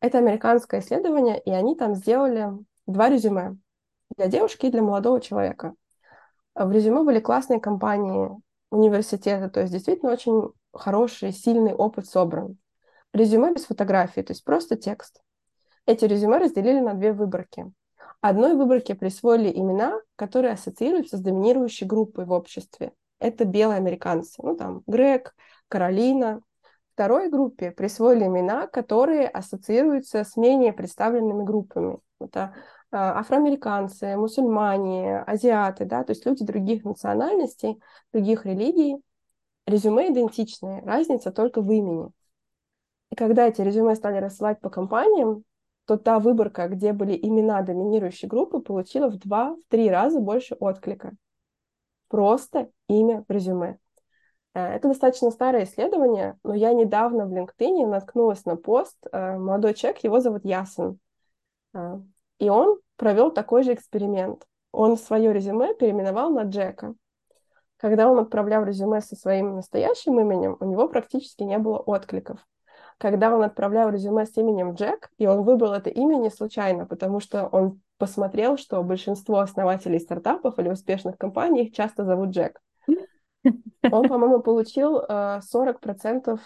Это американское исследование, и они там сделали два резюме для девушки и для молодого человека. В резюме были классные компании университета, то есть действительно очень хороший, сильный опыт собран. Резюме без фотографии, то есть просто текст. Эти резюме разделили на две выборки. Одной выборке присвоили имена, которые ассоциируются с доминирующей группой в обществе. Это белые американцы, ну там Грег, Каролина. Второй группе присвоили имена, которые ассоциируются с менее представленными группами. Это а, афроамериканцы, мусульмане, азиаты, да, то есть люди других национальностей, других религий. Резюме идентичные, разница только в имени. И когда эти резюме стали рассылать по компаниям, то та выборка, где были имена доминирующей группы, получила в два-три раза больше отклика. Просто имя в резюме. Э, это достаточно старое исследование, но я недавно в LinkedIn наткнулась на пост. Э, молодой человек, его зовут Ясен. Э, и он провел такой же эксперимент. Он свое резюме переименовал на Джека. Когда он отправлял резюме со своим настоящим именем, у него практически не было откликов когда он отправлял резюме с именем Джек, и он выбрал это имя не случайно, потому что он посмотрел, что большинство основателей стартапов или успешных компаний их часто зовут Джек. Он, по-моему, получил э, 40%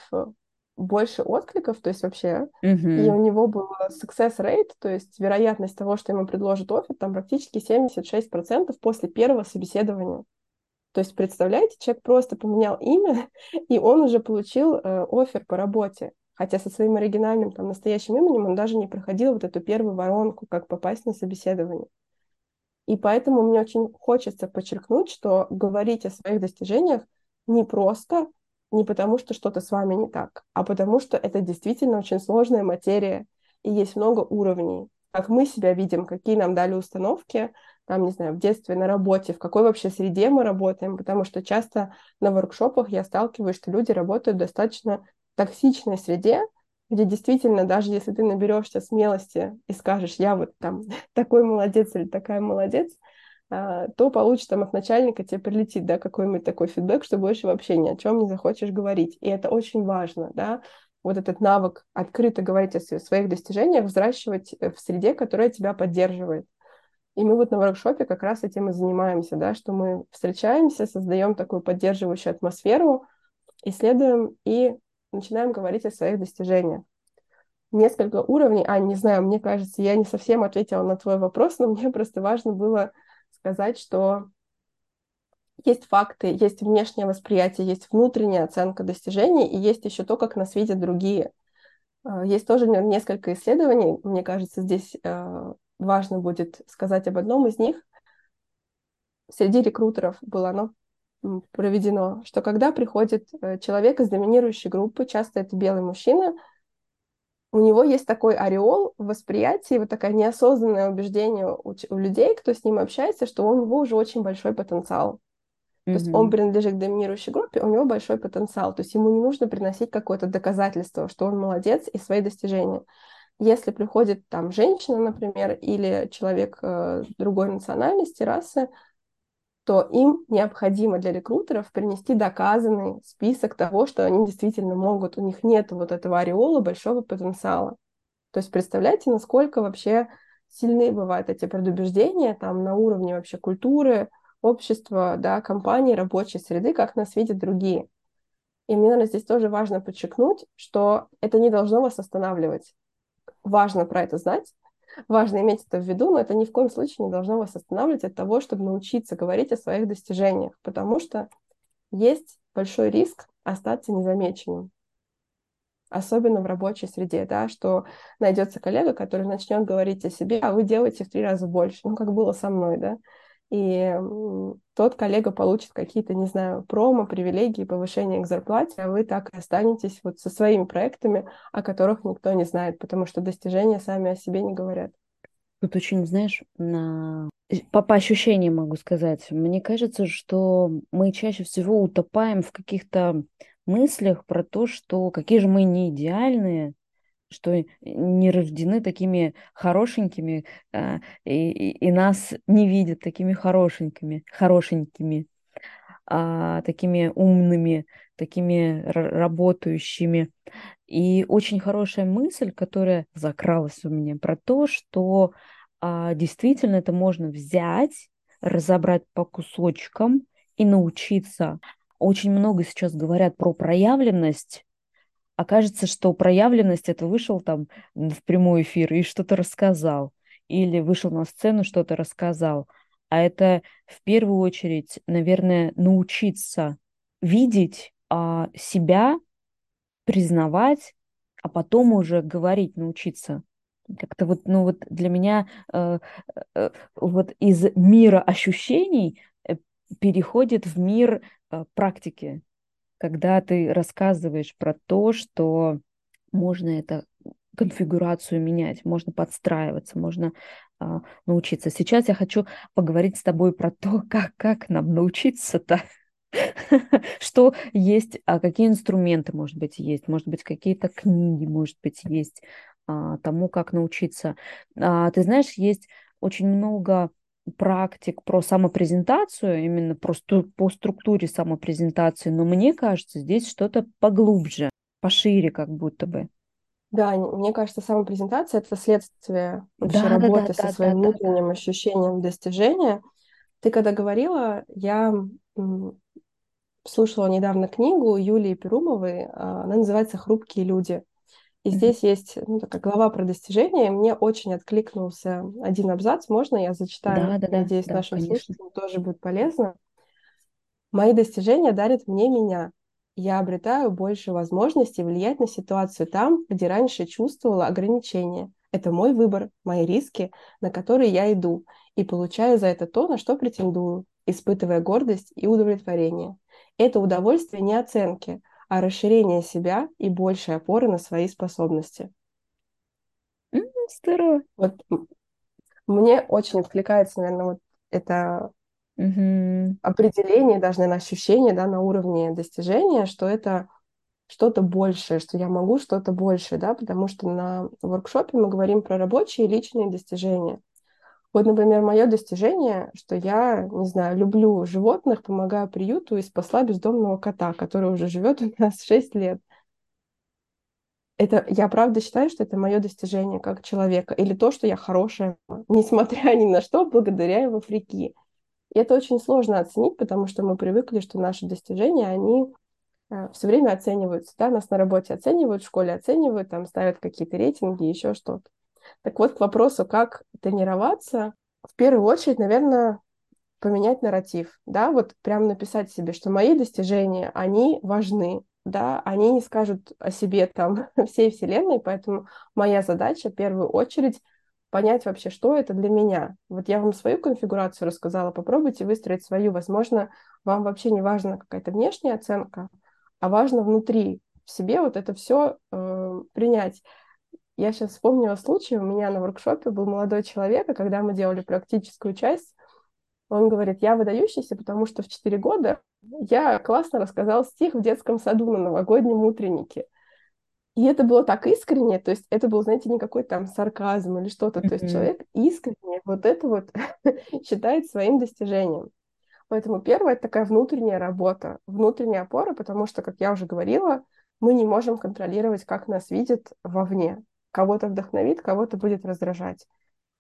больше откликов, то есть вообще, mm-hmm. и у него был success rate, то есть вероятность того, что ему предложат офер, там практически 76% после первого собеседования. То есть, представляете, человек просто поменял имя, и он уже получил э, офер по работе. Хотя со своим оригинальным, там, настоящим именем он даже не проходил вот эту первую воронку, как попасть на собеседование. И поэтому мне очень хочется подчеркнуть, что говорить о своих достижениях не просто, не потому что что-то с вами не так, а потому что это действительно очень сложная материя, и есть много уровней. Как мы себя видим, какие нам дали установки, там, не знаю, в детстве, на работе, в какой вообще среде мы работаем, потому что часто на воркшопах я сталкиваюсь, что люди работают достаточно токсичной среде, где действительно, даже если ты наберешься смелости и скажешь, я вот там такой молодец или такая молодец, а, то получишь там от начальника, тебе прилетит, да, какой-нибудь такой фидбэк, что больше вообще ни о чем не захочешь говорить. И это очень важно, да, вот этот навык открыто говорить о своих достижениях, взращивать э, в среде, которая тебя поддерживает. И мы вот на воркшопе как раз этим и занимаемся, да, что мы встречаемся, создаем такую поддерживающую атмосферу, исследуем и начинаем говорить о своих достижениях. Несколько уровней, а, не знаю, мне кажется, я не совсем ответила на твой вопрос, но мне просто важно было сказать, что есть факты, есть внешнее восприятие, есть внутренняя оценка достижений, и есть еще то, как нас видят другие. А, есть тоже несколько исследований, мне кажется, здесь э, важно будет сказать об одном из них. Среди рекрутеров было оно проведено, что когда приходит э, человек из доминирующей группы, часто это белый мужчина, у него есть такой ореол в восприятии, вот такое неосознанное убеждение у, у людей, кто с ним общается, что у него уже очень большой потенциал. Mm-hmm. То есть он принадлежит к доминирующей группе, у него большой потенциал. То есть ему не нужно приносить какое-то доказательство, что он молодец и свои достижения. Если приходит там женщина, например, или человек э, другой национальности, расы, то им необходимо для рекрутеров принести доказанный список того, что они действительно могут. У них нет вот этого ореола большого потенциала. То есть представляете, насколько вообще сильны бывают эти предубеждения там на уровне вообще культуры, общества, да, компании, рабочей среды, как нас видят другие. И мне, наверное, здесь тоже важно подчеркнуть, что это не должно вас останавливать. Важно про это знать, важно иметь это в виду, но это ни в коем случае не должно вас останавливать от того, чтобы научиться говорить о своих достижениях, потому что есть большой риск остаться незамеченным. Особенно в рабочей среде, да, что найдется коллега, который начнет говорить о себе, а вы делаете в три раза больше, ну, как было со мной, да, и тот коллега получит какие-то, не знаю, промо, привилегии, повышение к зарплате, а вы так и останетесь вот со своими проектами, о которых никто не знает, потому что достижения сами о себе не говорят. Тут очень, знаешь, на... по, по ощущениям могу сказать, мне кажется, что мы чаще всего утопаем в каких-то мыслях про то, что какие же мы не идеальные, что не рождены такими хорошенькими, а, и, и, нас не видят такими хорошенькими, хорошенькими, а, такими умными, такими работающими. И очень хорошая мысль, которая закралась у меня про то, что а, действительно это можно взять, разобрать по кусочкам и научиться очень много сейчас говорят про проявленность, окажется, что проявленность это вышел там в прямой эфир и что-то рассказал, или вышел на сцену, что-то рассказал. А это в первую очередь, наверное, научиться видеть а, себя, признавать, а потом уже говорить, научиться. Как-то вот, ну вот для меня э, э, вот из мира ощущений э, переходит в мир э, практики когда ты рассказываешь про то, что можно это конфигурацию менять, можно подстраиваться, можно а, научиться. Сейчас я хочу поговорить с тобой про то, как, как нам научиться-то, что есть, а какие инструменты, может быть, есть, может быть, какие-то книги, может быть, есть а, тому, как научиться. А, ты знаешь, есть очень много практик про самопрезентацию, именно про сту- по структуре самопрезентации, но мне кажется, здесь что-то поглубже, пошире как будто бы. Да, мне кажется, самопрезентация — это следствие вообще да, работы да, да, со да, своим да, внутренним да. ощущением достижения. Ты когда говорила, я слушала недавно книгу Юлии Перумовой, а, она называется «Хрупкие люди». И здесь есть ну, такая глава про достижения. Мне очень откликнулся один абзац. Можно я зачитаю? Да, да, да. Надеюсь, да, нашим конечно. слушателям тоже будет полезно. Мои достижения дарят мне меня. Я обретаю больше возможностей влиять на ситуацию там, где раньше чувствовала ограничения. Это мой выбор, мои риски, на которые я иду, и получаю за это то, на что претендую, испытывая гордость и удовлетворение. Это удовольствие не оценки, а расширение себя и большей опоры на свои способности. Здорово. Вот мне очень откликается, наверное, вот это угу. определение, даже, наверное, ощущение да, на уровне достижения, что это что-то большее, что я могу что-то большее, да, потому что на воркшопе мы говорим про рабочие и личные достижения. Вот, например, мое достижение, что я, не знаю, люблю животных, помогаю приюту и спасла бездомного кота, который уже живет у нас 6 лет. Это я правда считаю, что это мое достижение как человека, или то, что я хорошая, несмотря ни на что, благодаря его фрики. И это очень сложно оценить, потому что мы привыкли, что наши достижения, они э, все время оцениваются, да, нас на работе оценивают, в школе оценивают, там ставят какие-то рейтинги, еще что-то. Так вот, к вопросу, как тренироваться, в первую очередь, наверное, поменять нарратив, да, вот прям написать себе, что мои достижения, они важны, да, они не скажут о себе там всей вселенной, поэтому моя задача в первую очередь понять вообще, что это для меня. Вот я вам свою конфигурацию рассказала, попробуйте выстроить свою. Возможно, вам вообще не важна какая-то внешняя оценка, а важно внутри в себе вот это все э, принять. Я сейчас вспомнила случай, у меня на воркшопе был молодой человек, и когда мы делали практическую часть, он говорит, я выдающийся, потому что в 4 года я классно рассказал стих в детском саду на новогоднем утреннике. И это было так искренне, то есть это был, знаете, не какой-то там сарказм или что-то, mm-hmm. то есть человек искренне вот это вот считает своим достижением. Поэтому первое — это такая внутренняя работа, внутренняя опора, потому что, как я уже говорила, мы не можем контролировать, как нас видят вовне кого-то вдохновит, кого-то будет раздражать.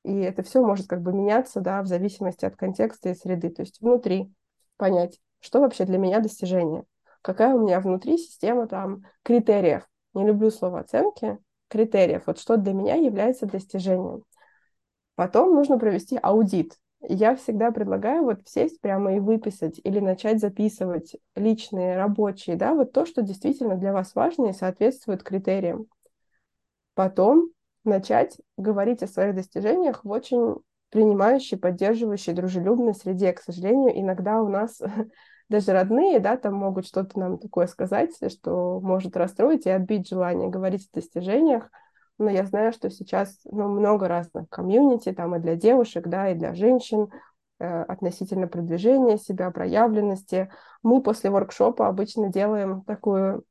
И это все может как бы меняться, да, в зависимости от контекста и среды. То есть внутри понять, что вообще для меня достижение, какая у меня внутри система там критериев. Не люблю слово оценки, критериев. Вот что для меня является достижением. Потом нужно провести аудит. Я всегда предлагаю вот сесть прямо и выписать или начать записывать личные, рабочие, да, вот то, что действительно для вас важно и соответствует критериям потом начать говорить о своих достижениях в очень принимающей, поддерживающей, дружелюбной среде. К сожалению, иногда у нас даже родные, да, там могут что-то нам такое сказать, что может расстроить и отбить желание говорить о достижениях. Но я знаю, что сейчас ну, много разных комьюнити, там и для девушек, да, и для женщин, э, относительно продвижения себя, проявленности. Мы после воркшопа обычно делаем такую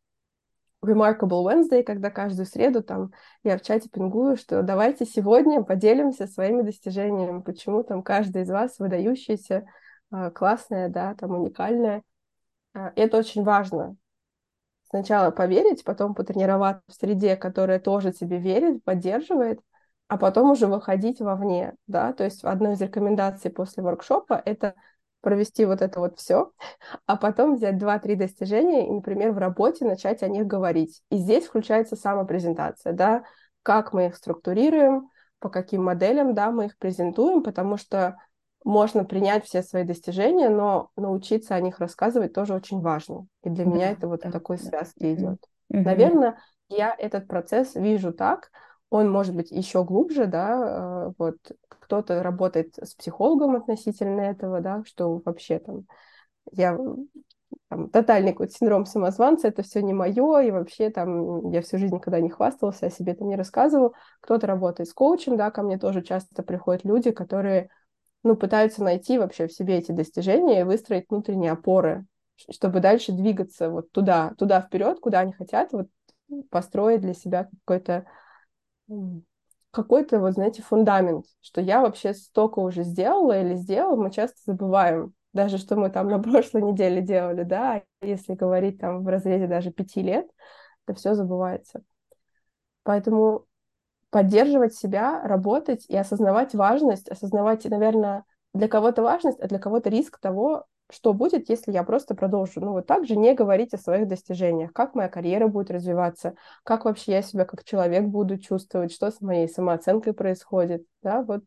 Remarkable Wednesday, когда каждую среду там я в чате пингую, что давайте сегодня поделимся своими достижениями, почему там каждый из вас выдающийся, а, классная, да, там уникальная. А, это очень важно. Сначала поверить, потом потренироваться в среде, которая тоже тебе верит, поддерживает, а потом уже выходить вовне, да, то есть одной из рекомендаций после воркшопа — это провести вот это вот все, а потом взять 2-3 достижения и, например, в работе начать о них говорить. И здесь включается самопрезентация, да, как мы их структурируем, по каким моделям, да, мы их презентуем, потому что можно принять все свои достижения, но научиться о них рассказывать тоже очень важно. И для да, меня это вот да, такой да. связке идет. Угу. Наверное, я этот процесс вижу так, он может быть еще глубже, да, э, вот кто-то работает с психологом относительно этого, да, что вообще там я там, тотальный какой-то синдром самозванца, это все не мое, и вообще там я всю жизнь никогда не хвастался, о себе это не рассказывал. Кто-то работает с коучем, да, ко мне тоже часто приходят люди, которые, ну, пытаются найти вообще в себе эти достижения и выстроить внутренние опоры, чтобы дальше двигаться вот туда, туда вперед, куда они хотят, вот построить для себя какой-то какой-то, вот знаете, фундамент, что я вообще столько уже сделала или сделала, мы часто забываем, даже что мы там на прошлой неделе делали, да, если говорить там в разрезе даже пяти лет, это все забывается. Поэтому поддерживать себя, работать и осознавать важность, осознавать, наверное, для кого-то важность, а для кого-то риск того, что будет, если я просто продолжу, ну, вот так же не говорить о своих достижениях, как моя карьера будет развиваться, как вообще я себя как человек буду чувствовать, что с моей самооценкой происходит, да, вот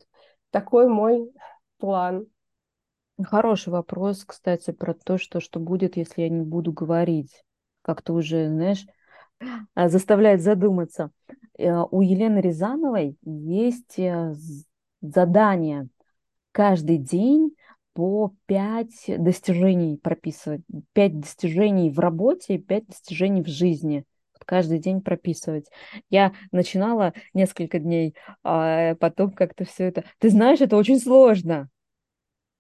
такой мой план. Хороший вопрос, кстати, про то, что, что будет, если я не буду говорить. Как-то уже, знаешь, а, заставляет задуматься. Э, у Елены Рязановой есть э, задание каждый день по пять достижений прописывать. Пять достижений в работе, пять достижений в жизни. Каждый день прописывать. Я начинала несколько дней, а потом как-то все это... Ты знаешь, это очень сложно.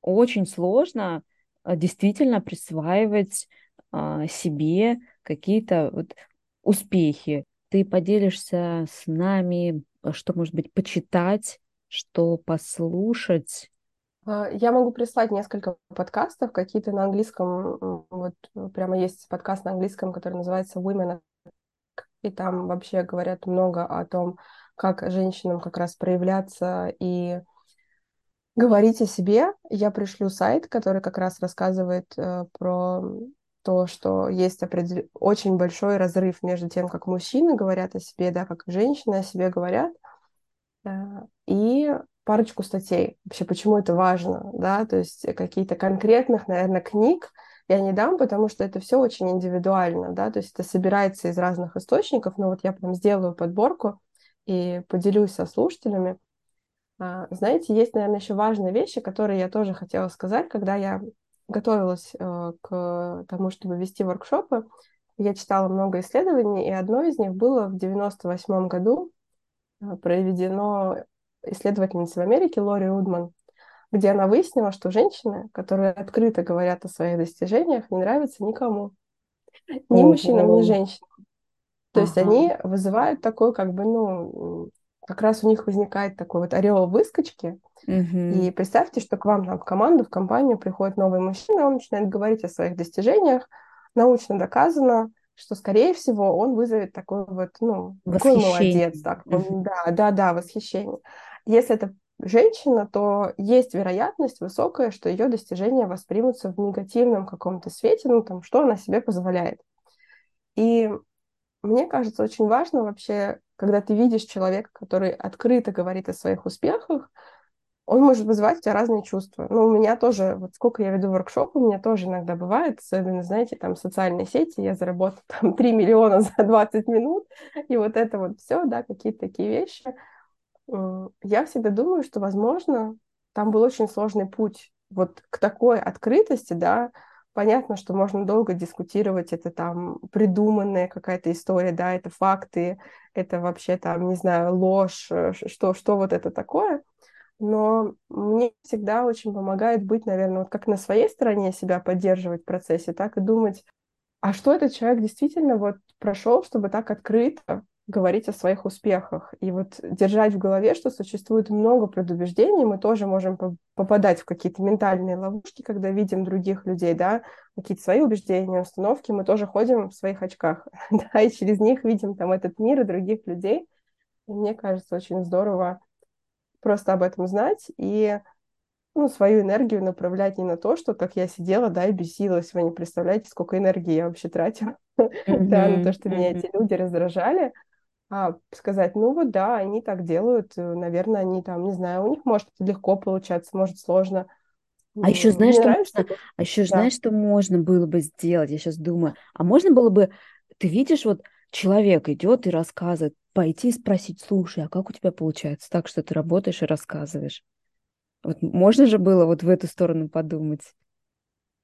Очень сложно а, действительно присваивать а, себе какие-то вот успехи. Ты поделишься с нами, что, может быть, почитать, что послушать, а, я могу прислать несколько подкастов, какие-то на английском. Вот прямо есть подкаст на английском, который называется Women. И там вообще говорят много о том, как женщинам как раз проявляться и говорить о себе. Я пришлю сайт, который как раз рассказывает э, про то, что есть определ... очень большой разрыв между тем, как мужчины говорят о себе, да, как женщины о себе говорят, э, и парочку статей, вообще почему это важно, да, то есть какие-то конкретных, наверное, книг я не дам, потому что это все очень индивидуально, да, то есть это собирается из разных источников, но вот я прям сделаю подборку и поделюсь со слушателями. А, знаете, есть, наверное, еще важные вещи, которые я тоже хотела сказать, когда я готовилась э, к тому, чтобы вести воркшопы, я читала много исследований, и одно из них было в 98 году э, проведено исследовательницы в Америке Лори Рудман, где она выяснила, что женщины, которые открыто говорят о своих достижениях, не нравятся никому. Ни мужчинам, ни женщинам. То есть они вызывают такой, как бы, ну, как раз у них возникает такой вот орел выскочки. И представьте, что к вам там в команду, в компанию приходит новый мужчина, он начинает говорить о своих достижениях, научно доказано, что, скорее всего, он вызовет такой вот, ну, какой молодец, так, да, да, да, восхищение. Если это женщина, то есть вероятность высокая, что ее достижения воспримутся в негативном каком-то свете, ну, там, что она себе позволяет. И мне кажется, очень важно вообще, когда ты видишь человека, который открыто говорит о своих успехах, он может вызывать у тебя разные чувства. Ну, у меня тоже, вот сколько я веду воркшопы, у меня тоже иногда бывает, особенно, знаете, там, социальные сети, я заработала там 3 миллиона за 20 минут, и вот это вот все, да, какие-то такие вещи – я всегда думаю, что, возможно, там был очень сложный путь вот к такой открытости, да, понятно, что можно долго дискутировать, это там придуманная какая-то история, да, это факты, это вообще там, не знаю, ложь, э, что, что вот это такое, но мне всегда очень помогает быть, наверное, вот как на своей стороне себя поддерживать в процессе, так и думать, а что этот человек действительно вот прошел, чтобы так открыто говорить о своих успехах. И вот держать в голове, что существует много предубеждений, мы тоже можем попадать в какие-то ментальные ловушки, когда видим других людей, да, какие-то свои убеждения, установки, мы тоже ходим в своих очках, да, и через них видим там этот мир и других людей. И мне кажется, очень здорово просто об этом знать и ну, свою энергию направлять не на то, что как я сидела, да, и бесилась. Вы не представляете, сколько энергии я вообще тратила, да, на то, что меня эти люди раздражали. А сказать, ну вот да, они так делают, э, наверное, они там, не знаю, у них может легко получаться, может сложно. А еще знаешь, что можно, а еще знаешь, что можно было бы сделать? Я сейчас думаю, а можно было бы, ты видишь, вот человек идет и рассказывает, пойти и спросить, слушай, а как у тебя получается так, что ты работаешь и рассказываешь? Вот можно же было вот в эту сторону подумать.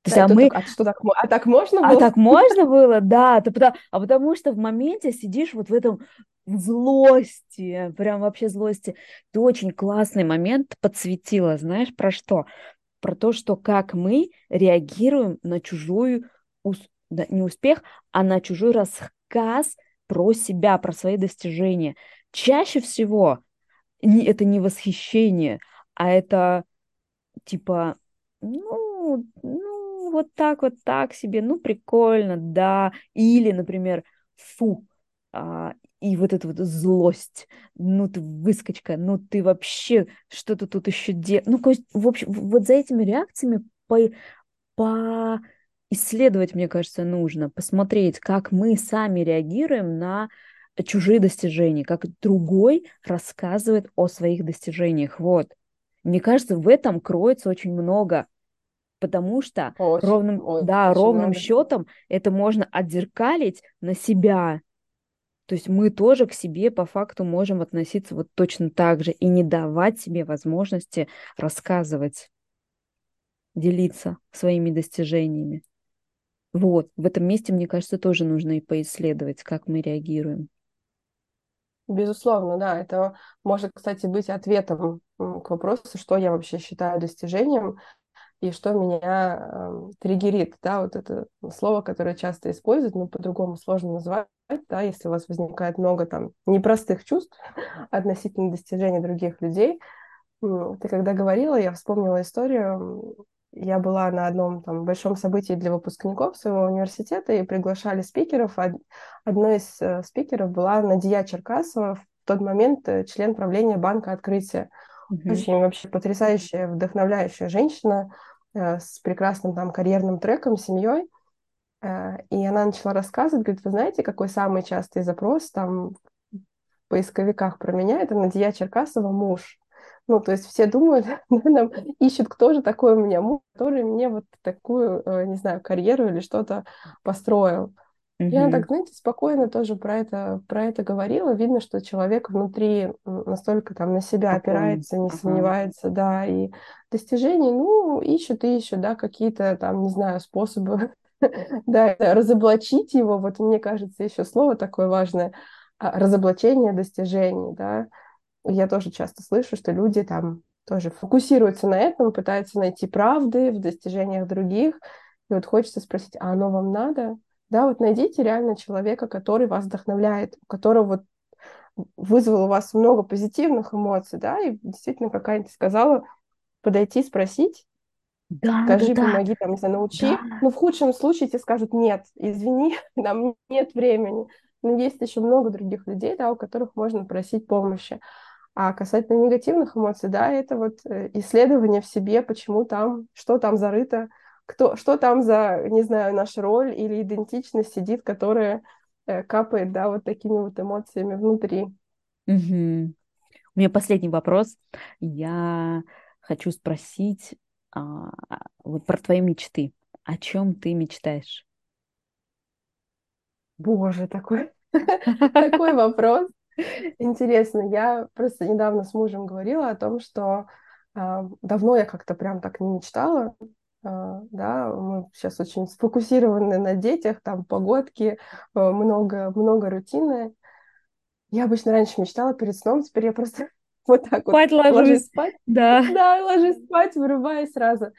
То есть, а, мы... так, а, что так, а так можно а было? А так можно было, да. Потому, а потому что в моменте сидишь вот в этом злости, прям вообще злости. Ты очень классный момент подсветила, знаешь, про что? Про то, что как мы реагируем на чужую, да, не успех, а на чужой рассказ про себя, про свои достижения. Чаще всего это не восхищение, а это типа, ну, ну, вот так, вот так себе, ну, прикольно, да. Или, например, фу, а, и вот эта вот злость, ну ты выскочка, ну ты вообще что-то тут еще делаешь. Ну, в общем, вот за этими реакциями по, по исследовать, мне кажется, нужно, посмотреть, как мы сами реагируем на чужие достижения, как другой рассказывает о своих достижениях. Вот. Мне кажется, в этом кроется очень много, потому что очень, ровным, ой, да, ровным много. счетом это можно отзеркалить на себя. То есть мы тоже к себе по факту можем относиться вот точно так же и не давать себе возможности рассказывать, делиться своими достижениями. Вот, в этом месте, мне кажется, тоже нужно и поисследовать, как мы реагируем. Безусловно, да. Это может, кстати, быть ответом к вопросу, что я вообще считаю достижением и что меня э, триггерит. Да, вот это слово, которое часто используют, но по-другому сложно назвать, да, если у вас возникает много там непростых чувств относительно достижений других людей. Ты когда говорила, я вспомнила историю я была на одном там большом событии для выпускников своего университета и приглашали спикеров. Одной из э, спикеров была Надия Черкасова, в тот момент э, член правления Банка Открытия. Mm-hmm. Очень вообще потрясающая, вдохновляющая женщина э, с прекрасным там карьерным треком, семьей. И она начала рассказывать, говорит, вы знаете, какой самый частый запрос там в поисковиках про меня? Это Надия Черкасова муж. Ну, то есть все думают, нам ищут, кто же такой у меня муж, который мне вот такую, э, не знаю, карьеру или что-то построил. Mm-hmm. Я так, знаете, спокойно тоже про это, про это говорила. Видно, что человек внутри настолько там на себя Спокойно. опирается, не uh-huh. сомневается, да, и достижений, ну, ищут и ищут, да, какие-то там, не знаю, способы, да, разоблачить его. Вот мне кажется, еще слово такое важное, а, разоблачение достижений, да, я тоже часто слышу, что люди там тоже фокусируются на этом, пытаются найти правды в достижениях других. И вот хочется спросить, а оно вам надо? Да, вот найдите реально человека, который вас вдохновляет, у которого вот вызвал у вас много позитивных эмоций, да, и действительно, как Аня сказала, подойти, спросить, да, скажи, да, помоги, там, не знаю, научи. Да. Ну, в худшем случае тебе скажут, нет, извини, нам нет времени. Но есть еще много других людей, да, у которых можно просить помощи. А касательно негативных эмоций, да, это вот э, исследование в себе, почему там, что там зарыто, кто, что там за, не знаю, наша роль или идентичность сидит, которая э, капает, да, вот такими вот эмоциями внутри. Угу. У меня последний вопрос. Я хочу спросить а, вот про твои мечты. О чем ты мечтаешь? Боже, такой, такой вопрос. Интересно, я просто недавно с мужем говорила о том, что э, давно я как-то прям так не мечтала, да, мы сейчас очень сфокусированы на детях, там погодки, э, много, много рутины. Я обычно раньше мечтала перед сном, теперь я просто вот так спать вот ложусь. ложусь спать. Да. Да, ложусь спать, вырубаюсь сразу.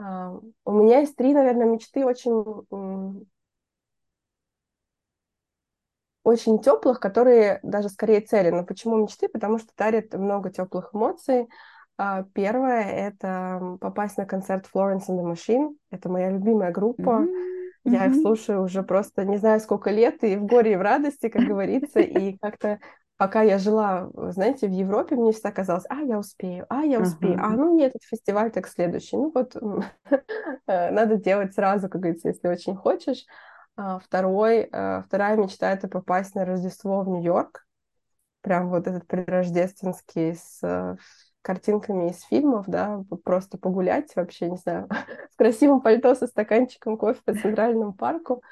Uh, у меня есть три, наверное, мечты очень очень теплых, которые даже скорее цели. Но почему мечты? Потому что дарят много теплых эмоций. А, первое — это попасть на концерт Florence and the Machine. Это моя любимая группа. Mm-hmm. Я их слушаю уже просто не знаю сколько лет, и в горе, и в радости, как говорится, и как-то пока я жила, знаете, в Европе, мне всегда казалось, а, я успею, а, я успею, а, Ага. ну нет, этот фестиваль так следующий. Ну вот э, надо делать сразу, как говорится, если очень хочешь. А второй, э, вторая мечта — это попасть на Рождество в Нью-Йорк. Прям вот этот предрождественский с э, картинками из фильмов, да, просто погулять вообще, не знаю, в красивом пальто со стаканчиком кофе по Центральному парку.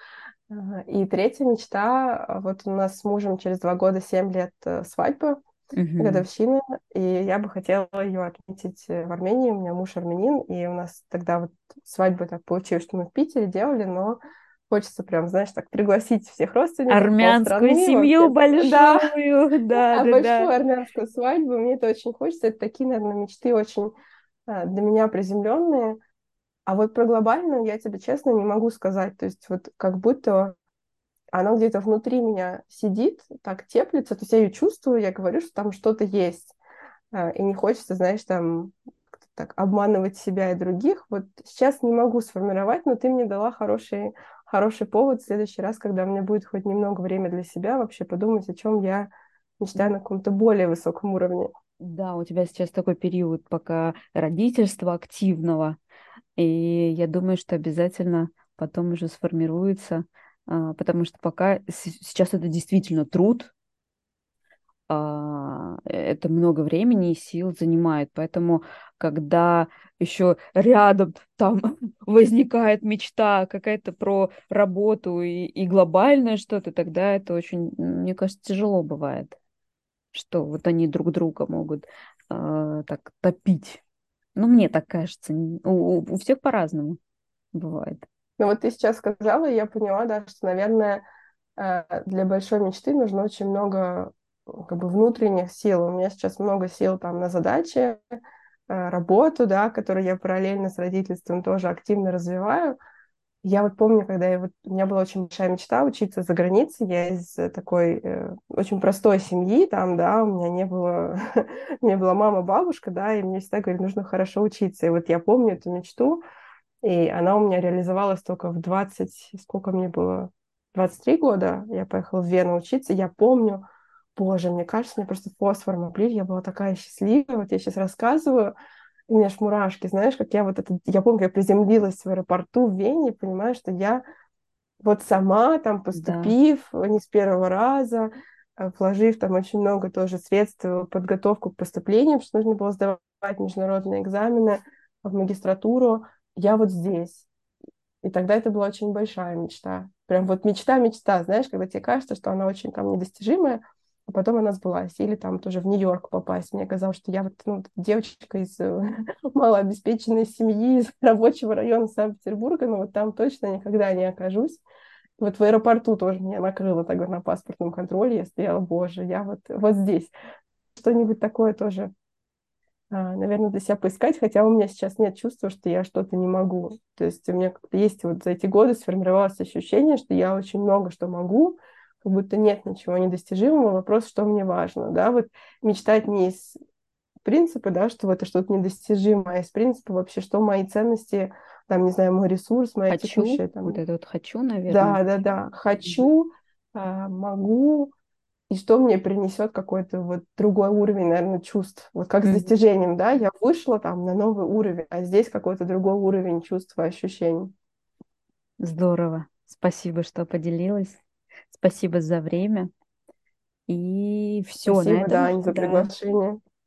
И третья мечта, а, вот у нас с мужем через два года, семь лет э, свадьбы, Мгм. годовщины, и я бы хотела ее отметить э, в Армении. У меня муж армянин, и у нас тогда вот свадьбу так получилось, что мы в Питере делали, но хочется прям, знаешь, так пригласить всех родственников, Армянскую семью вообще. Да, большую, да, а да, большую да. армянскую свадьбу, мне это очень хочется. Это такие, наверное, мечты очень а, для меня приземленные. А вот про глобальную я тебе честно не могу сказать. То есть вот как будто она где-то внутри меня сидит, так теплится, то есть я ее чувствую, я говорю, что там что-то есть. А, И не хочется, знаешь, там так обманывать себя и других. Вот сейчас не могу сформировать, но ты мне дала хороший, хороший повод в следующий раз, когда у меня будет хоть немного времени для себя, вообще подумать, о чем я мечтаю на каком-то более высоком уровне. Да, у тебя сейчас такой период пока родительства активного, и я думаю, что обязательно потом уже сформируется, а, потому что пока сейчас это действительно труд, это много времени и сил занимает, поэтому когда еще рядом там возникает мечта какая-то про работу и, и глобальное что-то, тогда это очень, мне кажется, тяжело бывает, что вот они друг друга могут а, так топить. Ну, мне так кажется. У, у- всех по-разному бывает. Но вот ты сейчас сказала, я поняла, да, что, наверное, э, для большой мечты нужно очень много э, как бы внутренних сил. У меня сейчас много сил там на задачи, э, работу, да, которую я параллельно с родительством тоже активно развиваю. Я вот помню, когда я вот, у меня была очень большая мечта учиться за границей. Я из э, такой э, очень простой семьи, там, да, у меня не было, у меня была мама, бабушка, да, и мне всегда говорили, нужно хорошо учиться. И вот я помню эту мечту, и она у меня реализовалась только в 20, сколько мне было, 23 года. Я поехала в Вену учиться. Я помню, боже, мне кажется, мне просто фосфор облили. Я была такая счастливая. Вот я сейчас рассказываю, и у меня аж мурашки, знаешь, как я вот это... Я помню, я приземлилась в аэропорту в Вене, понимаю, что я вот сама там Да. поступив, не с первого раза, э, вложив там очень много тоже средств в подготовку к поступлению, потому что нужно было сдавать международные экзамены в магистратуру, я вот здесь. И тогда это была очень большая мечта. Прям вот мечта-мечта, знаешь, когда тебе кажется, что она очень там недостижимая, а потом она сбылась. Или там тоже в Нью-Йорк попасть. Мне казалось, что я вот ну, девочка из э, малообеспеченной семьи, из рабочего района Санкт-Петербурга, но вот там точно никогда не окажусь. Вот в аэропорту тоже меня накрыло тогда на паспортном контроле. Я стояла, боже, я вот, вот здесь. Что-нибудь такое тоже, а, наверное, для себя поискать, хотя у меня сейчас нет чувства, что я что-то не могу. То есть у меня как-то есть вот за эти годы сформировалось ощущение, что я очень много что могу, как будто нет ничего недостижимого. Вопрос, что мне важно, да, вот мечтать не из принципа, да, что это что-то недостижимое, а из принципа вообще, что мои ценности, там, не знаю, мой ресурс, моя Хочу, текущая там, вот это вот хочу, наверное. да, да, да, хочу, а, могу, и что мне принесет какой-то вот другой уровень, наверное, чувств. Вот как с достижением, да, я вышла там на новый уровень, а здесь какой-то другой уровень чувств и ощущений. Здорово. Спасибо, что поделилась. Спасибо за время. И все на Спасибо, этом. да, за Да. приглашение.